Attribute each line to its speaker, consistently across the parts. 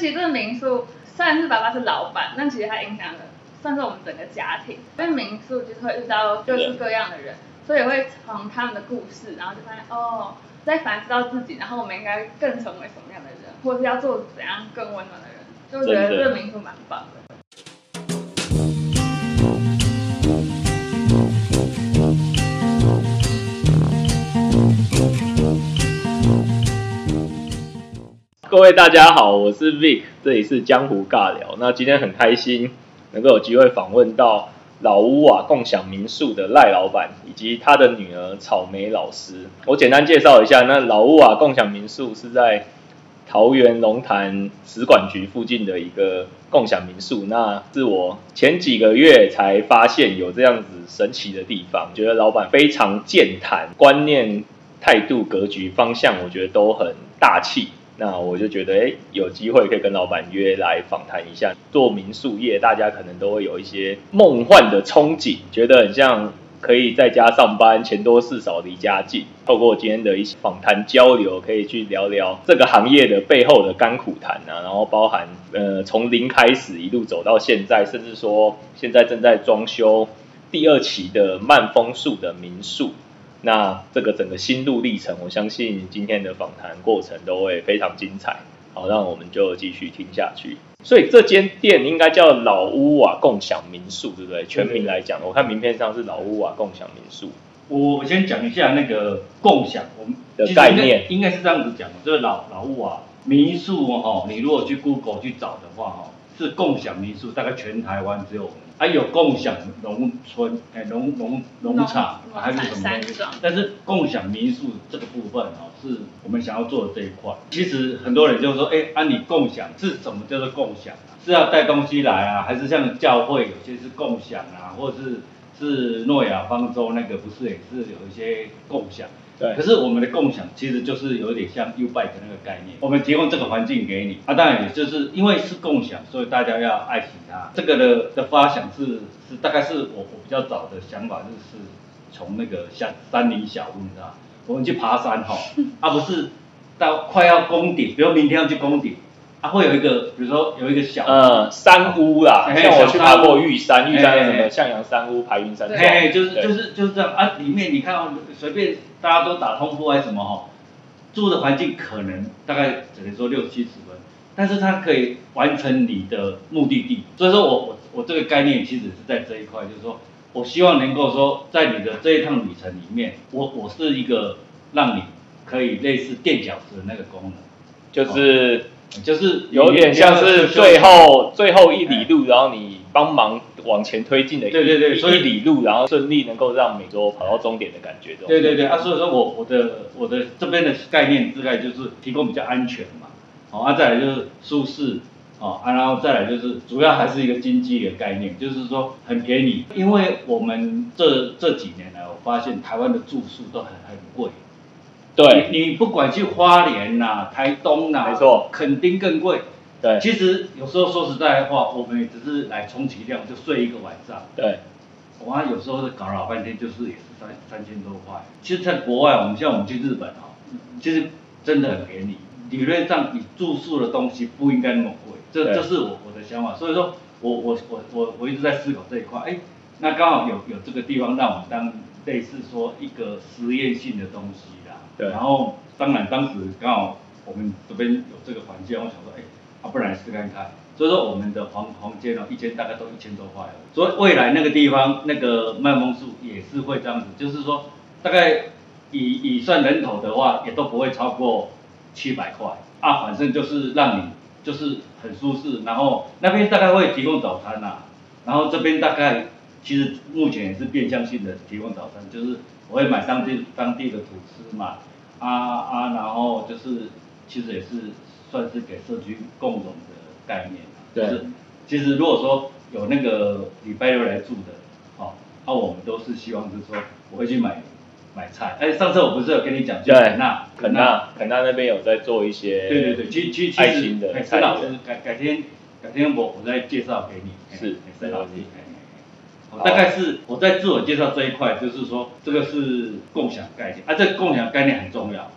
Speaker 1: 其实这个民宿虽然是爸爸是老板，但其实他影响了算是我们整个家庭。因为民宿就是会遇到各式各样的人，所以会从他们的故事，然后就发现哦，在反思到自己，然后我们应该更成为什么样的人，或是要做怎样更温暖的人，就觉得这个民宿蛮棒的。
Speaker 2: 各位大家好，我是 Vic，这里是江湖尬聊。那今天很开心能够有机会访问到老屋瓦共享民宿的赖老板以及他的女儿草莓老师。我简单介绍一下，那老屋瓦共享民宿是在桃园龙潭使管局附近的一个共享民宿。那是我前几个月才发现有这样子神奇的地方，觉得老板非常健谈，观念、态度、格局、方向，我觉得都很大气。那我就觉得，哎，有机会可以跟老板约来访谈一下。做民宿业，大家可能都会有一些梦幻的憧憬，觉得很像可以在家上班，钱多事少，离家近。透过今天的一些访谈交流，可以去聊聊这个行业的背后的甘苦谈啊，然后包含呃从零开始一路走到现在，甚至说现在正在装修第二期的慢风宿的民宿。那这个整个心路历程，我相信今天的访谈过程都会非常精彩。好，那我们就继续听下去。所以这间店应该叫老屋瓦共享民宿，对不对？全名来讲，我看名片上是老屋瓦共享民宿。
Speaker 3: 我我先讲一下那个共享，我们
Speaker 2: 的概念
Speaker 3: 应该是这样子讲的。这个老老屋瓦民宿哦，你如果去 Google 去找的话哈，是共享民宿，大概全台湾只有。还有共享农村，哎，农农农场还是什么东西？但是共享民宿这个部分哦，是我们想要做的这一块。其实很多人就说，哎，按你共享是什么叫做共享啊？是要带东西来啊，还是像教会有些是共享啊，或者是是诺亚方舟那个不是也是有一些共享？
Speaker 2: 对，
Speaker 3: 可是我们的共享其实就是有点像 U bike 那个概念，我们提供这个环境给你，啊，当然也就是因为是共享，所以大家要爱惜它。这个的的发想是是大概是我我比较早的想法，就是从那个像山林小屋，你知道，我们去爬山哈，啊不是到快要攻顶，比如明天要去攻顶。它会有一个，比如说有一个小
Speaker 2: 呃山屋啦，像我去爬过玉山，玉山有什么向阳山屋、排云山庄，
Speaker 3: 嘿，就是就是就是这样啊。里面你看，随便大家都打通铺还是什么哈，住的环境可能大概只能说六七十分，但是它可以完成你的目的地。所以说我我我这个概念其实是在这一块，就是说我希望能够说在你的这一趟旅程里面，我我是一个让你可以类似垫脚石的那个功能，
Speaker 2: 就是。
Speaker 3: 就是
Speaker 2: 有点像是最后最后一里路，然后你帮忙往前推进的一，
Speaker 3: 对对对，
Speaker 2: 所以里路，然后顺利能够让美洲跑到终点的感觉。
Speaker 3: 对对对，啊，所以说我我的我的这边的概念大概就是提供比较安全嘛，好，啊，再来就是舒适，哦，啊，然后再来就是主要还是一个经济的概念，就是说很便宜，因为我们这这几年来，我发现台湾的住宿都很很贵。
Speaker 2: 对，
Speaker 3: 你不管去花莲呐、台东呐，
Speaker 2: 没错，
Speaker 3: 肯定更贵。
Speaker 2: 对，
Speaker 3: 其实有时候说实在话，我们也只是来充其量就睡一个晚上。
Speaker 2: 对，
Speaker 3: 我妈有时候搞老半天，就是也是三三千多块。其实，在国外，我们像我们去日本啊，其实真的很便宜。理论上，你住宿的东西不应该那么贵。这这是我我的想法。所以说，我我我我我一直在思考这一块。哎，那刚好有有这个地方让我们当类似说一个实验性的东西。然后，当然当时刚好我们这边有这个环境，我想说，哎，啊，不然试看看。所以说我们的房房间呢，一间大概都一千多块。所以未来那个地方那个麦风树也是会这样子，就是说大概以以算人头的话，也都不会超过七百块。啊，反正就是让你就是很舒适。然后那边大概会提供早餐呐，然后这边大概其实目前也是变相性的提供早餐，就是我会买当地当地的土司嘛。啊啊，然后就是其实也是算是给社区共融的概念
Speaker 2: 对。
Speaker 3: 其实如果说有那个礼拜六来住的，哦，那我们都是希望是说我会去买买菜。哎，上次我不是有跟你讲，
Speaker 2: 就，肯纳肯纳肯纳那边有在做一些
Speaker 3: 对对对，其其其实陈老师改改天改天我我再介绍给你。
Speaker 2: 是，
Speaker 3: 陈老师。大概是我在自我介绍这一块，就是说这个是共享概念。啊，这共享概念很重要。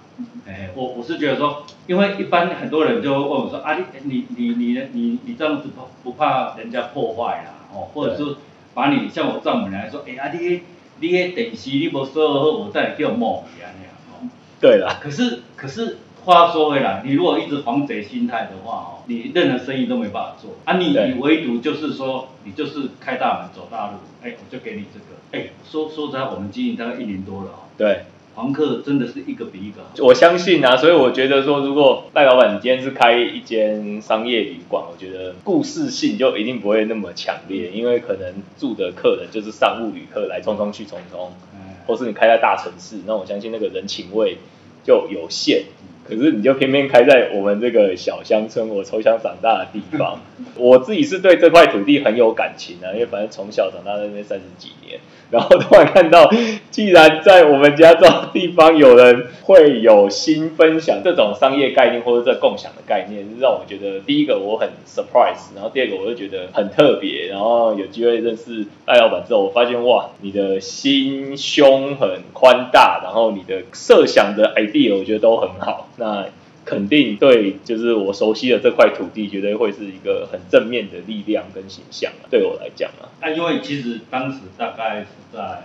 Speaker 3: 哎，我我是觉得说，因为一般很多人就会问我说啊，你你你你你你这样子不不怕人家破坏啦，哦，或者是把你像我丈母娘说，哎啊你你迄电视你无锁好，我再叫摸去安尼啊，哦，
Speaker 2: 对啦，
Speaker 3: 可是可是话说回来，你如果一直防贼心态的话哦，你任何生意都没办法做啊，你
Speaker 2: 对
Speaker 3: 你唯独就是说你就是开大门走大路，哎，我就给你这个，哎，说说实在，我们经营大概一年多了哦，
Speaker 2: 对。
Speaker 3: 房客真的是一个比一个好。
Speaker 2: 我相信啊，所以我觉得说，如果赖老板你今天是开一间商业旅馆，我觉得故事性就一定不会那么强烈，因为可能住的客人就是商务旅客来匆匆去匆匆，
Speaker 3: 哎
Speaker 2: 或是你开在大城市，那我相信那个人情味就有限。可是你就偏偏开在我们这个小乡村，我从小长大的地方，我自己是对这块土地很有感情啊，因为反正从小长大在那边三十几年，然后突然看到，既然在我们家这种地方有人会有新分享这种商业概念或者这共享的概念，让我觉得第一个我很 surprise，然后第二个我就觉得很特别，然后有机会认识赖老板之后，我发现哇，你的心胸很宽大，然后你的设想的 idea 我觉得都很好，那。肯定对，就是我熟悉的这块土地，绝对会是一个很正面的力量跟形象啊。对我来讲啊，
Speaker 3: 那，因为其实当时大概是在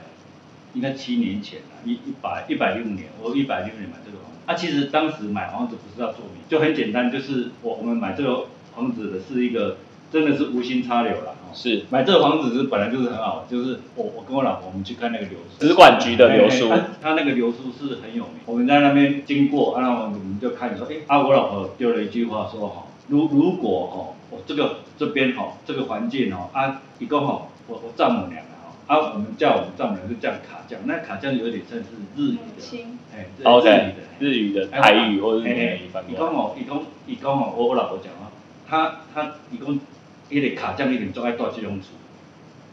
Speaker 3: 应该七年前啊，一一百一百零五年，我一百零五年买这个房子。啊，其实当时买房子不是要做名，就很简单，就是我我们买这个房子的是一个真的是无心插柳了。哦。
Speaker 2: 是。
Speaker 3: 买这个房子是本来就是很好，就是我我跟我老婆我们去看那个流苏，
Speaker 2: 资管局的流苏。
Speaker 3: 他他那个流苏是很有名，我们在那边经过，啊，然后我们就看说，哎，啊，我老婆丢了一句话说哈，如如果哈，我这个这边哈，这个环境哦，啊，一共哈，我我丈母娘啊，啊，我们叫我们丈母娘就叫卡酱，那卡酱有点像是日语的，哎，日语的，
Speaker 2: 日语的台语或者是
Speaker 3: 哎
Speaker 2: 闽语翻过来。
Speaker 3: 伊讲哦，伊讲伊讲哦，我我老婆讲啊，他他伊讲，迄个卡匠一点做爱住这种厝。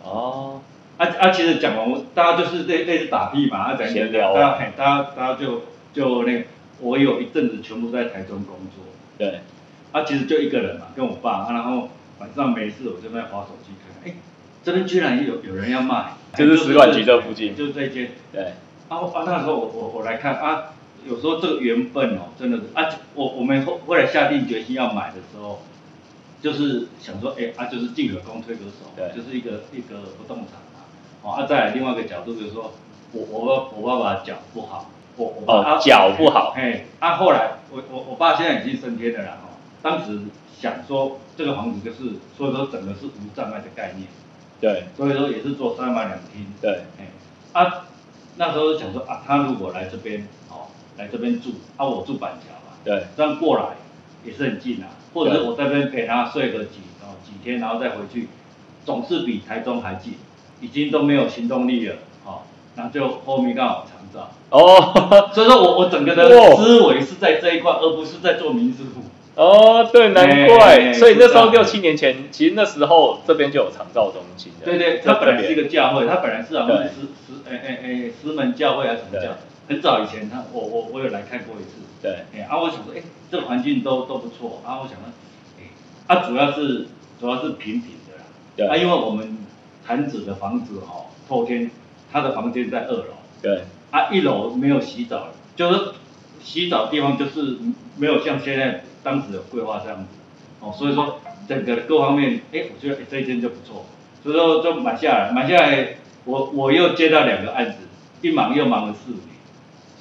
Speaker 2: 哦，
Speaker 3: 啊啊，其实讲完，我大家就是类类似打屁嘛，啊，讲
Speaker 2: 闲聊啊。
Speaker 3: 大家大家大家就就那个，我有一阵子全部在台中工作，
Speaker 2: 对，
Speaker 3: 啊，其实就一个人嘛，跟我爸，啊、然后晚上没事我就在划手机看，哎，这边居然有有人要卖，
Speaker 2: 就是使馆局这附近。
Speaker 3: 就是这间，
Speaker 2: 对，
Speaker 3: 啊我啊那时候我我我来看啊，有时候这个缘分哦，真的是啊，我我们后后来下定决心要买的时候。就是想说，哎、啊，就是进可攻退可守，
Speaker 2: 对。
Speaker 3: 就是一个一个不动产嘛。哦，啊，再来另外一个角度就是说，我我爸我爸爸脚不好，我我爸
Speaker 2: 哦
Speaker 3: 啊
Speaker 2: 脚不好。
Speaker 3: 嘿，啊，后来我我我爸现在已经升天了啦，哦，当时想说这个房子就是，所以说整个是无障碍的概念，
Speaker 2: 对，
Speaker 3: 所以说也是做三房两厅，
Speaker 2: 对，
Speaker 3: 哎，啊，那时候想说啊，他如果来这边，哦，来这边住，啊，我住板桥嘛，
Speaker 2: 对，
Speaker 3: 这样过来也是很近啊，或者是我在这边陪他睡个几哦几天，然后再回去，总是比台中还近，已经都没有行动力了，哦，然后就后面刚好长照，
Speaker 2: 哦，
Speaker 3: 所以说我我整个的思维是在这一块，而不是在做民事户。
Speaker 2: 哦，对，难
Speaker 3: 哎
Speaker 2: 怪，
Speaker 3: 哎
Speaker 2: 所以那时候六七年前，其实那时候这边就有长照中心的，
Speaker 3: 对对，它本来是一个教会，它本来是好像
Speaker 2: 对。
Speaker 3: 是师师哎哎哎师门教会还是什么教，很早以前他我我我有来看过一次，
Speaker 2: 对，
Speaker 3: 哎啊我想说哎这个环境都都不错，啊我想说哎啊主要是主要是平平的啦，
Speaker 2: 对。
Speaker 3: 啊因为我们坛子的房子哈、透天，他的房间在二楼，
Speaker 2: 对，
Speaker 3: 啊一楼没有洗澡，就是洗澡地方就是没有像现在当时的规划这样子，哦，所以说整个各方面，哎，我觉得哎这一间就不错，所以说就买下来，买下来，我我又接到两个案子，一忙又忙了四年，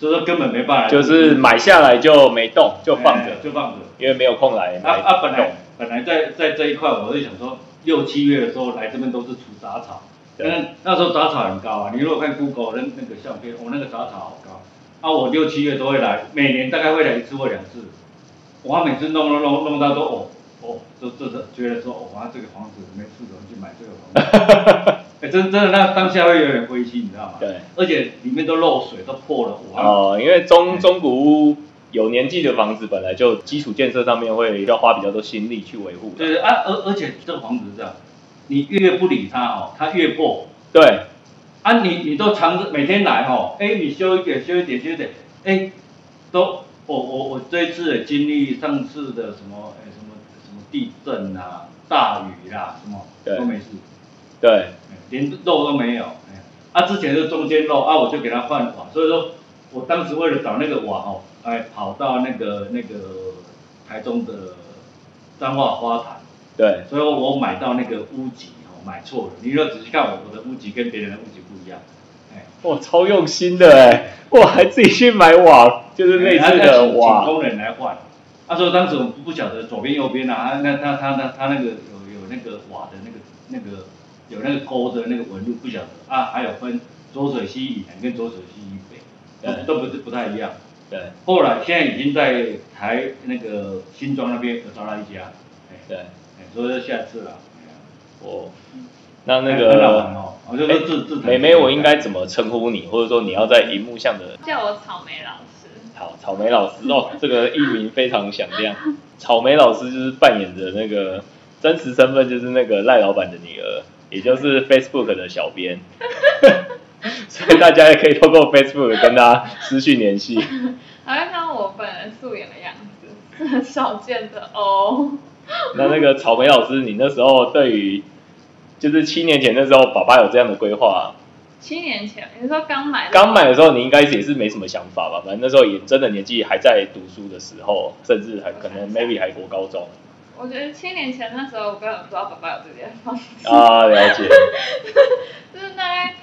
Speaker 3: 所以说根本没办法，
Speaker 2: 就是买下来就没动，就放
Speaker 3: 哎
Speaker 2: 着，
Speaker 3: 就放着。
Speaker 2: 因为没有空来
Speaker 3: 啊啊，本来本来在在这一块，我就想说六七月的时候来这边都是除杂草，
Speaker 2: 对
Speaker 3: 那那时候杂草很高啊，你如果看 Google 那那个相片，我、那个杂草好高，啊我六七月都会来，每年大概会来一次或两次，我每次弄弄弄弄到都哦哦，就就是觉得说哦，哇这个房子没事怎么去买这个房子，哎、真真的那当下会有点灰心，你知道吗？
Speaker 2: 对，
Speaker 3: 而且里面都漏水，都破了，哇，
Speaker 2: 哦，因为中中古屋有年纪的房子，本来就基础建设上面会要花比较多心力去维护。
Speaker 3: 对对啊，而而且这个房子是这样，你越不理它哦，它越破。
Speaker 2: 对，
Speaker 3: 啊你，你都常着每天来哦，哎，你修一点，修一点，修一点，哎，都我我我这一次的经历，上次的什么哎地震啊、大雨啦、什么都没事，
Speaker 2: 对，
Speaker 3: 哎连漏都没有，哎，啊之前是中间漏啊，我就给他换瓦，所以说我当时为了找那个瓦哦，哎跑到那个那个台中的彰化花坛，
Speaker 2: 对，
Speaker 3: 所以我买到那个屋脊哦买错了。你若仔细看我我的屋脊跟别人的屋脊不一样，哎，
Speaker 2: 哇，超用心的哎，哇，还自己去买瓦，就是类似的
Speaker 3: 哎他请工人来换。他说当时我们不晓得左边右边啊，啊那他他他他那个有有那个瓦的那个那个有那个沟的那个纹路不晓得啊，还有分左水溪以南跟左水溪以北，
Speaker 2: 对
Speaker 3: 都都不是不太一样。
Speaker 2: 对
Speaker 3: 后来现在已经在台那个新庄那边有找到一家，哎
Speaker 2: 对，
Speaker 3: 哎，所以说下次了。哎呀
Speaker 2: 我那那
Speaker 3: 很好玩
Speaker 2: 个
Speaker 3: 哦，我就说自自
Speaker 2: 妹妹，我应该怎么称呼你，或者说你要在荧幕上的
Speaker 1: 叫我草莓老师。
Speaker 2: 好，草莓老师哦，这个艺名非常响亮。草莓老师就是扮演着那个真实身份，就是那个赖老板的女儿，也就是 Facebook 的小编。所以大家也可以透过 Facebook 跟他失去联系。
Speaker 1: 好像看到我本人素颜的样子，是很少见的哦。
Speaker 2: 那那个草莓老师，你那时候对于就是七年前那时候，爸爸有这样的规划，
Speaker 1: 七年前，你说刚买的？
Speaker 2: 刚买的时候，你应该也是没什么想法吧？反正那时候也真的年纪还在读书的时候，甚至还可能 maybe 还国高中
Speaker 1: 我觉得七年前那时候，我根本不知道爸爸有这间房子，
Speaker 2: 啊，了解。
Speaker 1: 就是大概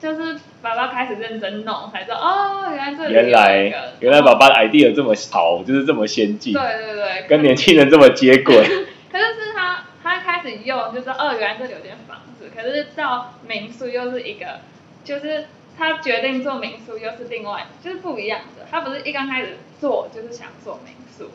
Speaker 1: 就是爸爸开始认真弄，才知道哦，原来这里
Speaker 2: 原来原来爸爸的 idea 这么好，就是这么先进，
Speaker 1: 对对对，
Speaker 2: 跟年轻人这么接轨。
Speaker 1: 可是是他他开始用，就是哦，原来这里有间房子，可是到民宿又是一个，就是他决定做民宿又是另外，就是不一样的。他不是一刚开始做就是想做民宿，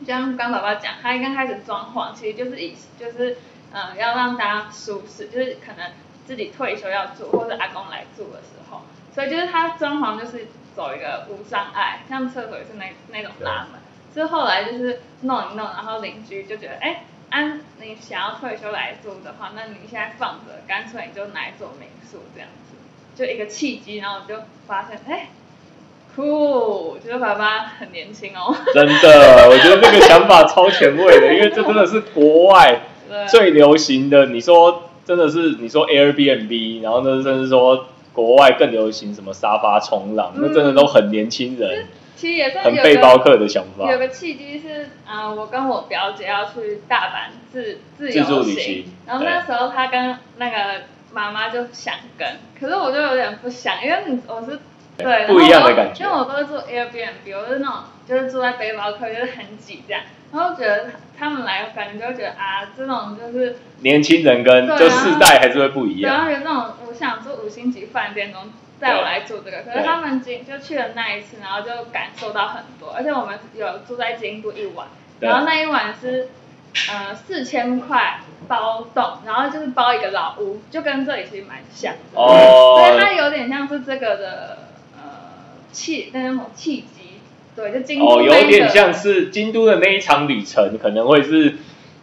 Speaker 1: 就像刚爸爸讲，他一刚开始装潢，其实就是以就是嗯、要让大家舒适，就是可能自己退休要住或者阿公来住的时候，所以就是他装潢就是走一个无障碍，像厕所也是那那种拉门。是后来就是弄一弄，然后邻居就觉得，哎，安、你想要退休来住的话，那你现在放着，干脆你就来做民宿这样，就一个契机，然后我就发现，哎，酷，觉得爸爸很年轻哦。
Speaker 2: 真的，我觉得这个想法超前卫的，因为这真的是国外最流行的。你说真的是，你说 Airbnb，然后呢，甚至说国外更流行什么沙发冲浪，那真的都很年轻人，
Speaker 1: 其实也算
Speaker 2: 很
Speaker 1: 有
Speaker 2: 背包客的想法
Speaker 1: 有。个契机是，啊、我跟我表姐要去大阪自自
Speaker 2: 自助
Speaker 1: 由
Speaker 2: 旅行
Speaker 1: 然后那时候她跟那个妈妈就想跟，可是我就有点不想，因为你我是对
Speaker 2: 不一样的感觉。
Speaker 1: 因为我都是住 Airbnb，我是那种就是住在背包客，就是很挤这样，然后觉得他们来感觉就觉得啊，这种就是
Speaker 2: 年轻人跟就世代还是会不一样。
Speaker 1: 然
Speaker 2: 样。
Speaker 1: 后有那种我想住五星级饭店中带我来住这个，可是他们今就去了那一次，然后就感受到很多，而且我们有住在京都一晚，然后那一晚是呃四千块包栋，然后就是包一个老屋，就跟这里其实蛮像的，
Speaker 2: 哦
Speaker 1: 所以它有点像是这个的呃契那种契机，对，就京都
Speaker 2: 哦，有点像是京都的那一场旅程，可能会是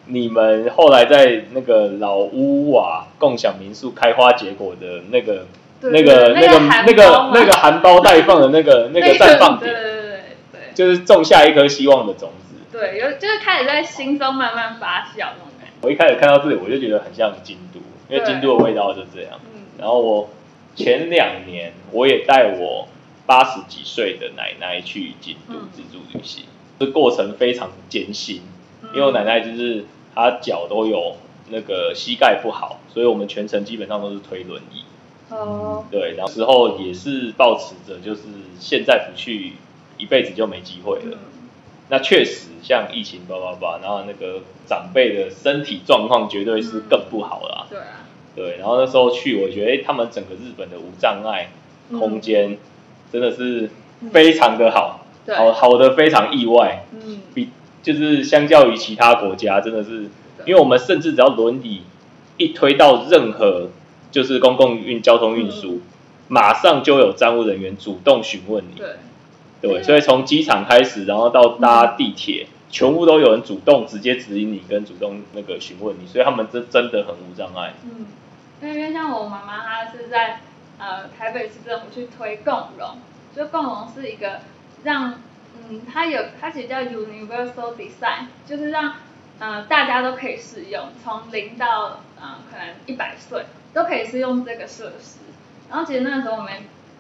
Speaker 2: 你们后来在那个老屋瓦共享民宿开花结果的那个那个
Speaker 1: 那
Speaker 2: 个
Speaker 1: 那
Speaker 2: 那个那个含苞待放的那个 那个绽放点，
Speaker 1: 对对对对对。
Speaker 2: 就是种下一颗希望的种子。
Speaker 1: 对，有就是开始在心中慢慢发酵。
Speaker 2: 我一开始看到这里，我就觉得很像京都，因为京都的味道就这样。
Speaker 1: 嗯，
Speaker 2: 然后我前两年我也带我八十几岁的奶奶去京都
Speaker 1: 嗯
Speaker 2: 自助旅行，这过程非常艰辛，
Speaker 1: 嗯
Speaker 2: 因为我奶奶就是她脚都有那个膝盖不好，所以我们全程基本上都是推轮椅。
Speaker 1: 哦，
Speaker 2: 对，然后时候也是抱持着就是现在不去，一辈子就没机会了。
Speaker 1: 嗯，
Speaker 2: 那确实像疫情叭叭叭，然后那个长辈的身体状况绝对是更不好啦。
Speaker 1: 对啊，
Speaker 2: 对，然后那时候去，我觉得、诶他们整个日本的无障碍
Speaker 1: 嗯。
Speaker 2: 空间真的是非常的好，
Speaker 1: 对，
Speaker 2: 好好的非常意外，
Speaker 1: 嗯，
Speaker 2: 比就是相较于其他国家，真的是，因为我们甚至只要轮椅一推到任何就是公共运交通运输，马上就有站务人员主动询问你，
Speaker 1: 对，
Speaker 2: 所以从机场开始，然后到搭地铁，全部都有人主动直接指引你，跟主动那个询问你，所以他们这真的很无障碍。
Speaker 1: 嗯，因为像我妈妈，她是在呃台北市政府去推共融，就共融是一个让嗯，它有它其实叫 Universal Design，就是让呃大家都可以使用，从零到呃可能一百岁都可以适用这个设施。然后其实那时候我们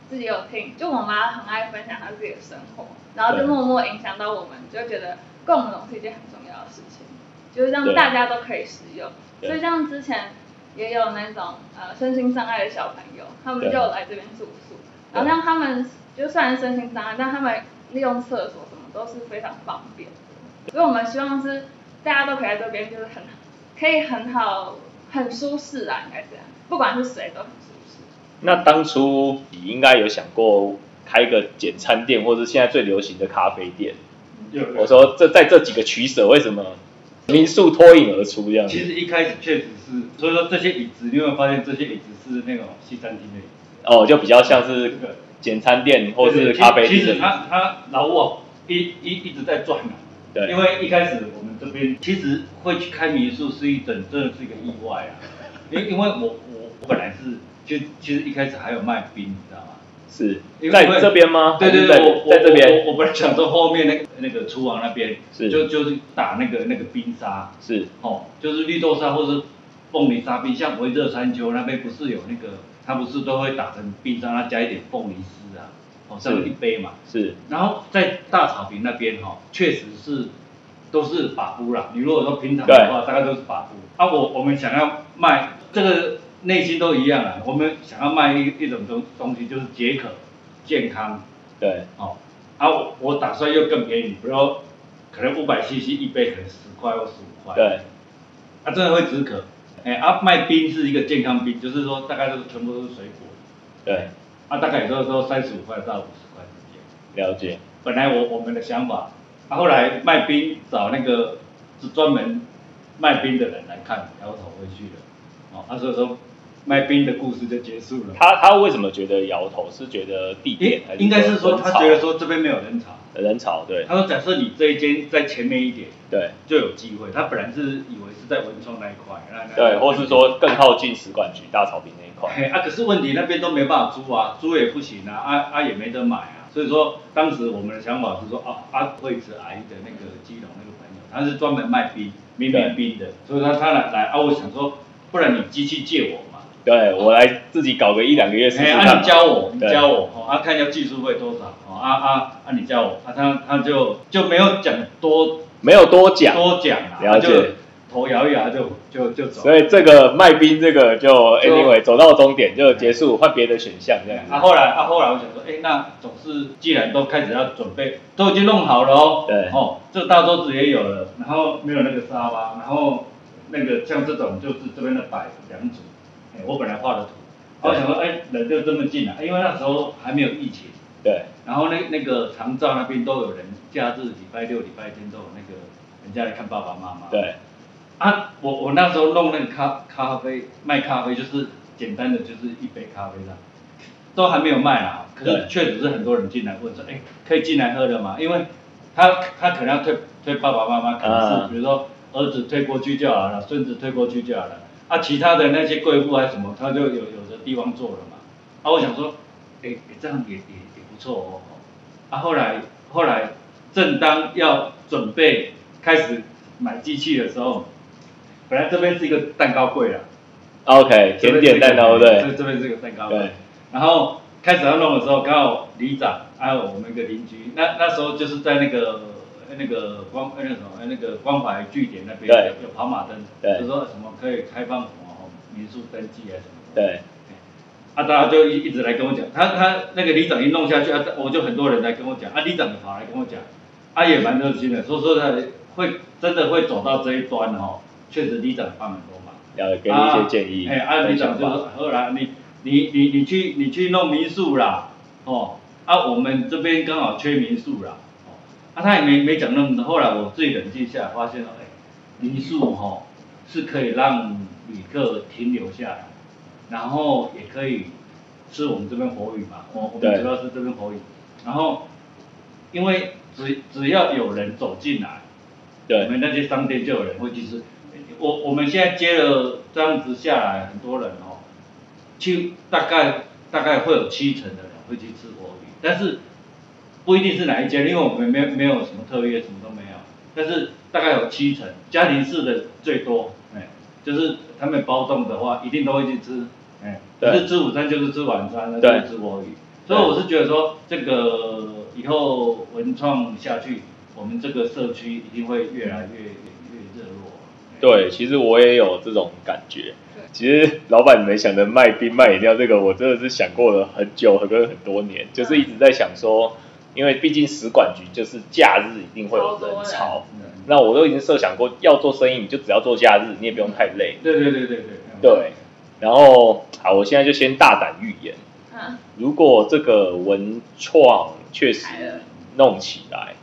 Speaker 1: 自己有听，就我妈很爱分享她自己的生活，然后就默默影响到我们，就觉得共融是一件很重要的事情，就是让大家都可以使用。所以像之前也有那种呃身心障碍的小朋友，他们就来这边住宿，然后像他们就虽然身心障碍，但他们利用厕所什么都是非常方便的。所以我们希望是大家都可以在这边就是很可以很好很舒适啊，应该这样，不管是谁都很舒适。
Speaker 2: 那当初你应该有想过开一个简餐店，或是现在最流行的咖啡店。
Speaker 3: 有
Speaker 2: 我说这在这几个取舍，为什么民宿脱颖而出这样？
Speaker 3: 其实一开始确实是，所以说这些椅子，你有没有发现这些椅子是那种西餐厅的椅子？
Speaker 2: 哦，就比较像是
Speaker 3: 这个
Speaker 2: 简餐店或是咖啡店
Speaker 3: 其实。他他老沃一一一直在转啊。
Speaker 2: 对
Speaker 3: 因为一开始我们这边其实会去开民宿是一整真的是一个意外啊，因因为我我我本来是就其实一开始还有卖冰，你知道吗？
Speaker 2: 是
Speaker 3: 因为
Speaker 2: 在这边吗？
Speaker 3: 对对对，我我
Speaker 2: 在这边
Speaker 3: 我我本来想说后面那个那个厨房那边
Speaker 2: 是
Speaker 3: 就就是打那个那个冰沙，
Speaker 2: 是
Speaker 3: 哦，就是绿豆沙或是凤梨沙冰，像维热山丘那边不是有那个，它不是都会打成冰沙，它加一点凤梨丝啊，哦，这样一杯嘛。
Speaker 2: 是
Speaker 3: 然后在大草坪那边哈、确实是都是把布啦。你如果说平常的话，大概都是把布。啊，我我们想要卖这个内心都一样啊，我们想要卖一一种东东西就是解渴、健康
Speaker 2: 对
Speaker 3: 哦。啊，我我打算又更便宜，比如说可能五百 CC 一杯，可能十块或十五块。
Speaker 2: 对
Speaker 3: 啊，真的会止渴。哎，啊，卖冰是一个健康冰，就是说大概都是全部都是水果，
Speaker 2: 对，
Speaker 3: 啊，大概也就是说三十五块到五十块之间。
Speaker 2: 了解。
Speaker 3: 本来我我们的想法，啊，后来卖冰找那个是专门卖冰的人来看，摇头回去了。哦，啊，所以说卖冰的故事就结束了。
Speaker 2: 他他为什么觉得摇头？是觉得地点还是
Speaker 3: 应应该是说他觉得说这边没有人潮，
Speaker 2: 人潮？对
Speaker 3: 他说假设你这一间在前面一点
Speaker 2: 对
Speaker 3: 就有机会。他本来是以为是在文创那一块，
Speaker 2: 对，或是说更靠近使馆区大草坪那一块。
Speaker 3: 嘿啊，可是问题那边都没办法租啊，租也不行啊，啊啊也没得买啊，所以说当时我们的想法是说，啊啊惠子阿姨的那个基隆那个朋友，他是专门卖冰，冰冰冰的，所以他他来来啊，我想说，不然你机器借我嘛，
Speaker 2: 对我来自己搞个一两个月试试
Speaker 3: 哎啊。你教我，你教我，哦啊看下技术费多少，哦啊啊啊你教我，啊他他就就没有讲多
Speaker 2: 没有多讲，
Speaker 3: 多讲啊，
Speaker 2: 了解
Speaker 3: 就头摇一摇就就就走，
Speaker 2: 所以这个卖冰这个就 anyway 走到终点就结束，换别的选项这样子。
Speaker 3: 啊，后来啊，后来我想说，哎，那总是既然都开始要准备，都已经弄好了哦。
Speaker 2: 对
Speaker 3: 哦，这大桌子也有了，然后没有那个沙发，然后那个像这种就是这边的摆两组，哎，我本来画的图，我想说，哎，人就这么近啊，因为那时候还没有疫情，
Speaker 2: 对
Speaker 3: 然后那那个长照那边都有人，假日礼拜六、礼拜天都有那个人家来看爸爸妈妈。。
Speaker 2: 对
Speaker 3: 啊，我我那时候弄那个咖咖啡卖咖啡，就是简单的就是一杯咖啡这样，都还没有卖啦。可是确实是很多人进来问说，哎，可以进来喝的吗？因为他他可能要推推爸爸妈妈，可能是、
Speaker 2: 啊
Speaker 3: 比如说儿子推过去就好了，孙子推过去就好了。啊，其他的那些贵妇还是什么，他就有有的地方做了嘛。啊，我想说，哎，哎这样也也也不错哦。啊，后来后来正当要准备开始买机器的时候，本来这边是一个蛋糕柜啊
Speaker 2: ，，OK，甜点蛋糕对
Speaker 3: 这这边是一个蛋糕柜
Speaker 2: 对。
Speaker 3: 然后开始要弄的时候，刚好里长还有我们一个邻居，那那时候就是在那个那个光那个什么那个关怀据点那边有有跑马灯，
Speaker 2: 对
Speaker 3: 就说什么可以开放什么民宿登记啊什么的。
Speaker 2: 对
Speaker 3: 啊，大家就一一直来跟我讲，他他那个里长一弄下去啊，我就很多人来跟我讲，啊，里长也跑来跟我讲，啊也蛮热心的，说说他会真的会走到这一端哦，确实里长帮很多忙。
Speaker 2: 要给你一些建议。
Speaker 3: 哎，啊，里长就说，后来你你你你去你去弄民宿啦，哦，啊，我们这边刚好缺民宿啦，哦，啊，他也没没讲那么多，后来我自己冷静下来，发现了，哎，民宿哈、哦、是可以让旅客停留下来，然后也可以吃我们这边火鱼嘛，我我们主要是这边火鱼，然后因为只只要有人走进来。
Speaker 2: 对我
Speaker 3: 们那些商店就有人会去吃。我我们现在接了这样子下来，很多人哦，去大概大概会有七成的人会去吃火鱼，但是不一定是哪一间，因为我们没有没有什么特约，什么都没有。但是大概有七成，家庭式的最多，哎，就是他们包栋的话，一定都会去吃，哎，不是吃午餐就是吃晚餐，那
Speaker 2: 对
Speaker 3: 就是吃火鱼。所以我是觉得说，这个以后文创下去，我们这个社区一定会越来越越热络。
Speaker 2: 对，其实我也有这种感觉。
Speaker 1: 对
Speaker 2: 其实老板你们想的卖冰卖饮料这个，我真的是想过了很久，跟很多年，就是一直在想说，因为毕竟使管局就是假日一定会有
Speaker 1: 人
Speaker 2: 人潮，
Speaker 3: 嗯
Speaker 2: 那我都已经设想过，要做生意你就只要做假日，你也不用太累。
Speaker 3: 对对对对对。
Speaker 2: 对，然后好，我现在就先大胆预言，
Speaker 1: 嗯，
Speaker 2: 如果这个文创确实弄起来，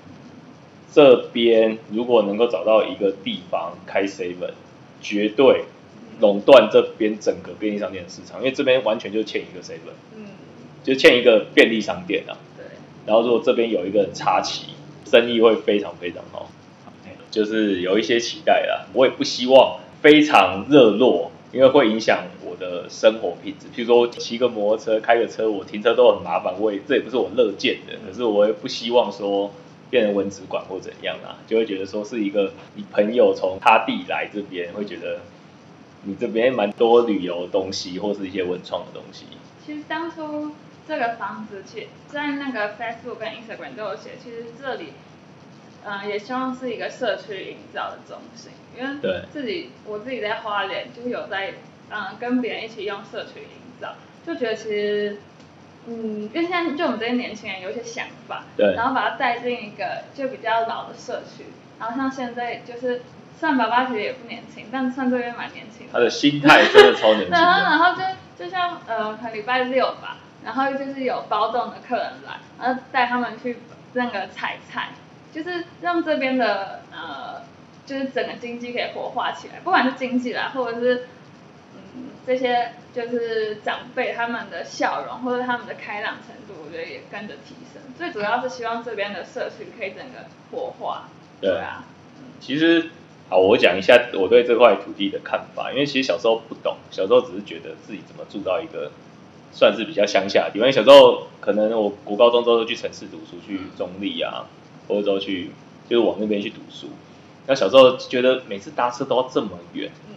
Speaker 2: 这边如果能够找到一个地方开 seven，绝对垄断这边整个便利商店的市场，因为这边完全就欠一个 seven，
Speaker 1: 嗯，
Speaker 2: 就欠一个便利商店啊。
Speaker 1: 对，
Speaker 2: 然后如果这边有一个插旗，生意会非常非常好，就是有一些期待啦。我也不希望非常热络，因为会影响我的生活品质。譬如说骑个摩托车、开个车，我停车都很麻烦，我也这也不是我乐见的。可是我也不希望说变成文职馆或怎样啊，就会觉得说是一个你朋友从他地来这边，会觉得你这边蛮多旅游东西或是一些文创的东西。
Speaker 1: 其实当初这个房子，其在那个 Facebook 跟 Instagram 都有写，其实这里，呃，也希望是一个社区营造的中心，因为
Speaker 2: 对。
Speaker 1: 自己我自己在花莲就是有在，嗯、跟别人一起用社区营造，就觉得其实，嗯，因为现在就我们这些年轻人有一些想法，
Speaker 2: 对。
Speaker 1: 然后把它带进一个就比较老的社区，然后像现在就是，虽然爸爸其实也不年轻，但算这边蛮年轻的，
Speaker 2: 他的心态真的超年轻
Speaker 1: 然后，然后就就像呃，可能礼拜六吧，然后就是有包栋的客人来，然后带他们去那个采菜，就是让这边的呃，就是整个经济可以活化起来，不管是经济啦，或者是嗯这些就是长辈他们的笑容或者他们的开朗程度，我觉得也跟着提升。最主要是希望这边的社区可以整个活化，
Speaker 2: 对
Speaker 1: 啊，
Speaker 2: 其实，好，我讲一下我对这块土地的看法。因为其实小时候不懂，小时候只是觉得自己怎么住到一个算是比较乡下的地方。因为小时候可能我国高中之后都去城市读书，去中立啊，或者说去就是往那边去读书。那小时候觉得每次搭车都要这么远，
Speaker 1: 嗯，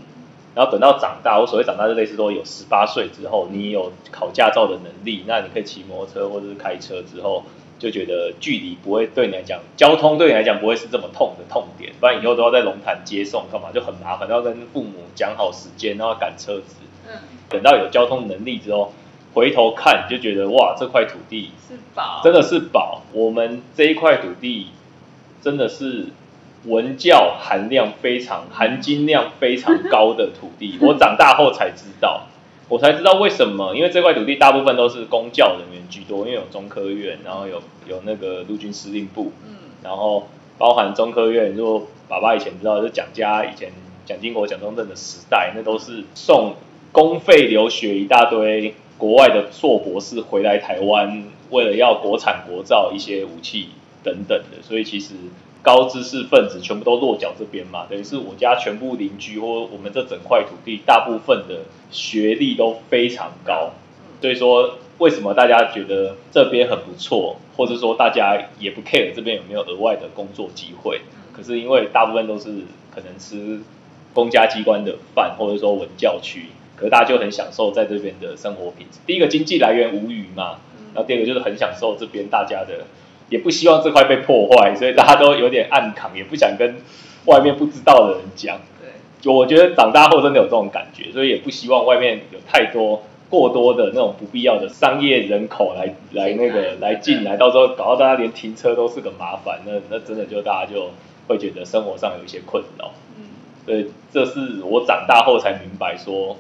Speaker 2: 然后等到长大，我所谓长大就类似说有十八岁之后，你有考驾照的能力，那你可以骑摩托车或者是开车之后，就觉得距离不会对你来讲，交通对你来讲不会是这么痛的痛点，不然以后都要在龙潭接送干嘛，就很麻烦，都要跟父母讲好时间，然后赶车子。
Speaker 1: 嗯，
Speaker 2: 等到有交通能力之后，回头看就觉得哇，这块土地
Speaker 1: 是宝，
Speaker 2: 真的是宝。我们这一块土地真的是文教含量非常、含金量非常高的土地。我长大后才知道，我才知道为什么，因为这块土地大部分都是公教人员居多，因为有中科院，然后有有那个陆军司令部，
Speaker 1: 嗯，
Speaker 2: 然后包含中科院，如果爸爸以前知道，就蒋家以前蒋经国、蒋中正的时代，那都是送公费留学一大堆国外的硕博士回来台湾，为了要国产国造一些武器等等的，所以其实高知识分子全部都落脚这边嘛，等于是我家全部邻居或我们这整块土地，大部分的学历都非常高。所以说，为什么大家觉得这边很不错，或者说大家也不 care 这边有没有额外的工作机会？可是因为大部分都是可能吃公家机关的饭，或者说文教区，可是大家就很享受在这边的生活品质。第一个经济来源无虞嘛，然后第二个就是很享受这边大家的，也不希望这块被破坏，所以大家都有点暗扛，也不想跟外面不知道的人讲。
Speaker 1: 对，
Speaker 2: 就我觉得长大后真的有这种感觉，所以也不希望外面有太多过多的那种不必要的商业人口来来那个来进来，到时候搞到大家连停车都是个麻烦，那那真的就大家就会觉得生活上有一些困扰。
Speaker 1: 嗯，
Speaker 2: 所以这是我长大后才明白说，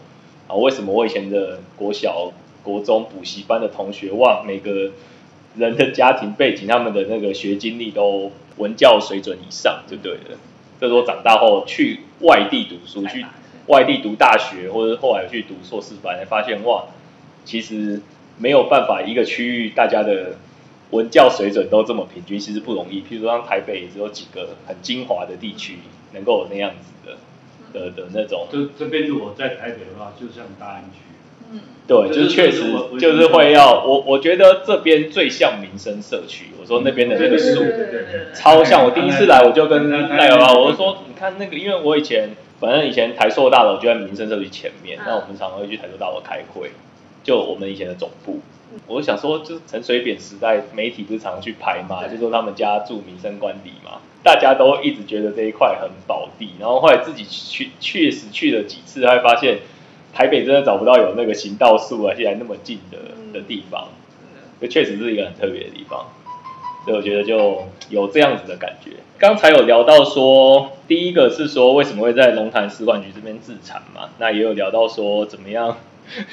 Speaker 2: 啊，为什么我以前的国小、国中补习班的同学，哇，每个人的家庭背景、他们的那个学经历都文教水准以上，就对了。这是我长大后去外地读书，去外地读大学，或者后来去读硕士班，才发现哇，其实没有办法一个区域大家的文教水准都这么平均，其实不容易。譬如说像台北，只有几个很精华的地区能够有那样子的的的那种，
Speaker 3: 这这边如果在台北的话，就像大安区，
Speaker 1: 嗯，
Speaker 2: 对，
Speaker 3: 就
Speaker 2: 就是是确实
Speaker 3: 就是
Speaker 2: 会要我我觉得这边最像民生社区。我说那边的那个树超像，我第一次来我就跟
Speaker 3: 嗯
Speaker 2: 赖老板我就说，你看那个，因为我以前反正以前台塑大楼就在民生社区前面，
Speaker 1: 嗯
Speaker 2: 那我们常常会去台塑大楼开会。就我们以前的总部。我想说，就是陈水扁时代，媒体不是常去拍嘛，就说他们家住民生官邸嘛，大家都一直觉得这一块很宝地，然后后来自己去确实去了几次，还发现台北真的找不到有那个行道树啊，现在那么近的的地方，这确实是一个很特别的地方，所以我觉得就有这样子的感觉。刚才有聊到说，第一个是说为什么会在龙潭使馆局这边自产嘛，那也有聊到说怎么样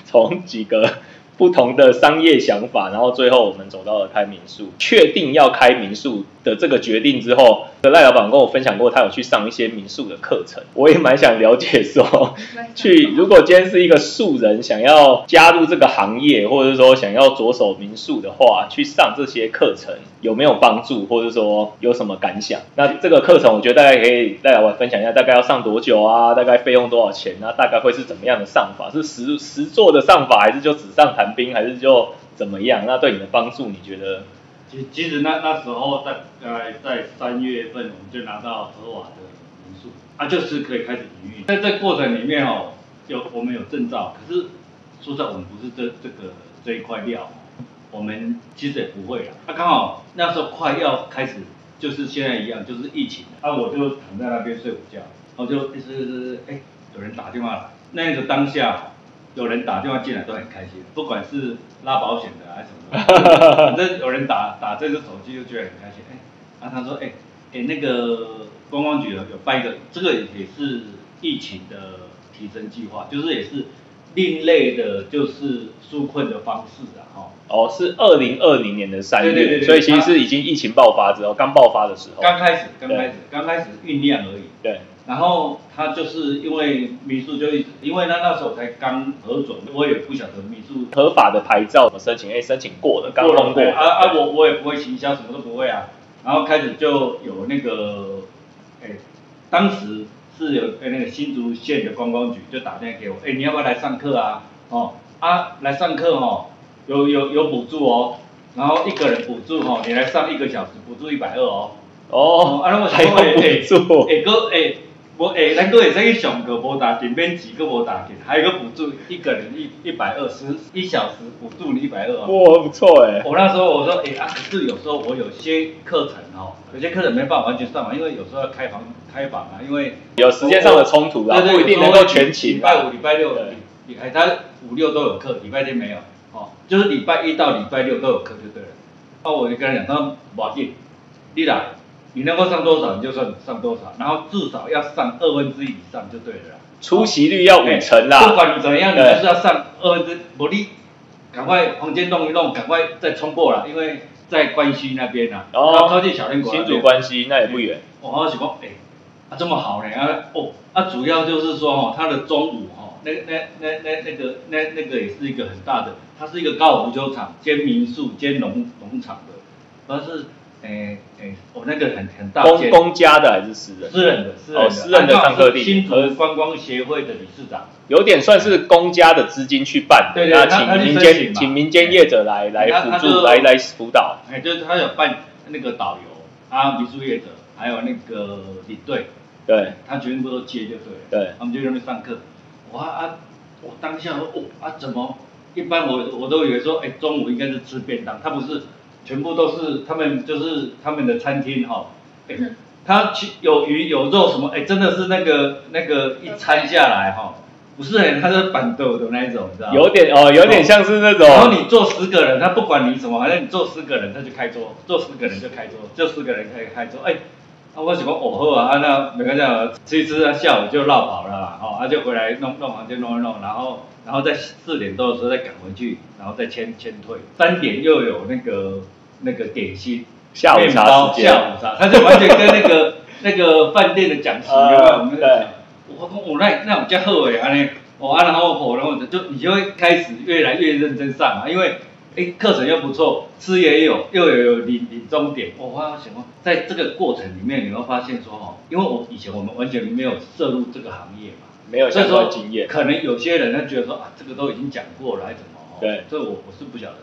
Speaker 2: 从几个。不同的商业想法，然后最后我们走到了开民宿，确定要开民宿的这个决定之后，赖老板跟我分享过，他有去上一些民宿的课程，我也蛮想了解说，去如果今天是一个素人想要加入这个行业，或者说想要着手民宿的话，去上这些课程有没有帮助，或者说有什么感想？那这个课程我觉得大概可以赖老板分享一下，大概要上多久啊？大概费用多少钱？那大概会是怎么样的上法？是实实做的上法，还是就纸上谈？兵还是就怎么样？那对你的帮助，你觉得？
Speaker 3: 其其实那那时候在呃在三月份，我们就拿到合瓦的民宿，啊，就是可以开始营运。在这过程里面哦，有我们有证照，可是说实在，我们不是这这个这一块料，我们其实也不会啊。那刚好那时候快要开始，就是现在一样，就是疫情，啊，我就躺在那边睡午觉，然后就一直哎有人打电话来，那个当下。有人打电话进来都很开心，不管是拉保险的还是什么，反正有人打打这个手机就觉得很开心。哎，然后他说，哎，哎那个观光局有有办一个，这个也是疫情的提升计划，就是也是另类的，就是纾困的方式啊，哈。
Speaker 2: 哦，是二零二零年的三月，所以其实是已经疫情爆发之后，刚爆发的时候。
Speaker 3: 刚开始，刚开始，刚开始酝酿而已。
Speaker 2: 对。
Speaker 3: 然后他就是因为民宿就一直，因为他那时候才刚核准，我也不晓得民宿
Speaker 2: 合法的牌照怎么申请，哎，申请过了，刚通过。
Speaker 3: 啊啊，我我也不会行销，什么都不会啊。然后开始就有那个，哎，当时是有那个新竹县的观光局就打电话给我，哎，你要不要来上课啊？哦，啊，来上课哦，有有有补助哦，然后一个人补助哦，你来上一个小时补助一百二哦。
Speaker 2: 哦，啊，那我还有补助，
Speaker 3: 哎哥，哎。我诶，咱个也使去上课，无打钱，免钱，个无打钱，还有个补助，一个人一一百二十一小时补助你一百二哦。
Speaker 2: 哇，不错诶。
Speaker 3: 我那时候我说，诶啊，可是有时候我有些课程哦，有些课程没办法完全上完，因为有时候要开房开房啊，因为
Speaker 2: 有时间上的冲突，然后不一定能够全勤。
Speaker 3: 礼拜五、礼拜六，礼拜他五六都有课，礼拜天没有，哦，就是礼拜一到礼拜六都有课就对了。那我就跟他讲，他无要紧，你来。你能够上多少，你就算上多少，然后至少要上二分之一以上就对了。
Speaker 2: 出席率要五成啦。
Speaker 3: 不管你怎么样，你就是要上二分之，不你，赶快房间弄一弄，赶快再冲过来，因为在关西那边呐，哦，靠近小天国。
Speaker 2: 新竹关西那也不远。
Speaker 3: 我好喜欢，哎，啊这么好呢，啊哦，啊主要就是说哦，它的中午哦，那那那那那个那那个也是一个很大的，它是一个高尔夫球场兼民宿兼农农场的，但是。诶诶，我那个很很大
Speaker 2: 公公家的还是私人？
Speaker 3: 私人的，
Speaker 2: 私人的，私人的上课地。
Speaker 3: 新竹观光协会的理事长，
Speaker 2: 有点算是公家的资金去办，
Speaker 3: 对对，
Speaker 2: 请民间请民间业者来来辅助，来来辅导。
Speaker 3: 哎，就是他有办那个导游啊，民宿业者，还有那个领队，
Speaker 2: 对，
Speaker 3: 他全部都接就对了。
Speaker 2: 对，
Speaker 3: 他们就在那边上课。哇啊，我当下说哦啊，怎么一般我我都以为说，哎，中午应该是吃便当，他不是。全部都是他们就是他们的餐厅哈，他去有鱼有肉什么哎，真的是那个那个一餐下来哈，不是哎，他是板豆的那一种，你知道吗？
Speaker 2: 有点哦，有点像是那种。
Speaker 3: 然后你坐十个人，他不管你什么，反正你坐十个人他就开桌，坐十个人就开桌，就十个人可以开桌哎。那我喜欢偶喝啊，那每个这样吃一吃，下午就绕跑了嘛，哦，他就回来弄弄房间弄一弄，然后然后在四点多的时候再赶回去，然后再签签退，三点又有那个那个点心，
Speaker 2: 下午茶
Speaker 3: 时间，下午茶，他就完全跟那个 那个饭店的讲师有没有？我们讲，我我那那我叫贺伟啊，呢，哦啊然后火然后就你就会开始越来越认真上嘛，因为。哎，课程又不错，吃也有，又有有领领终点。我发现哦，在这个过程里面，你会发现说哦，因为我以前我们完全没有涉入这个行业嘛，
Speaker 2: 没有相关经验。
Speaker 3: 可能有些人他觉得说啊，这个都已经讲过了，还怎么？
Speaker 2: 对，
Speaker 3: 这我我是不晓得。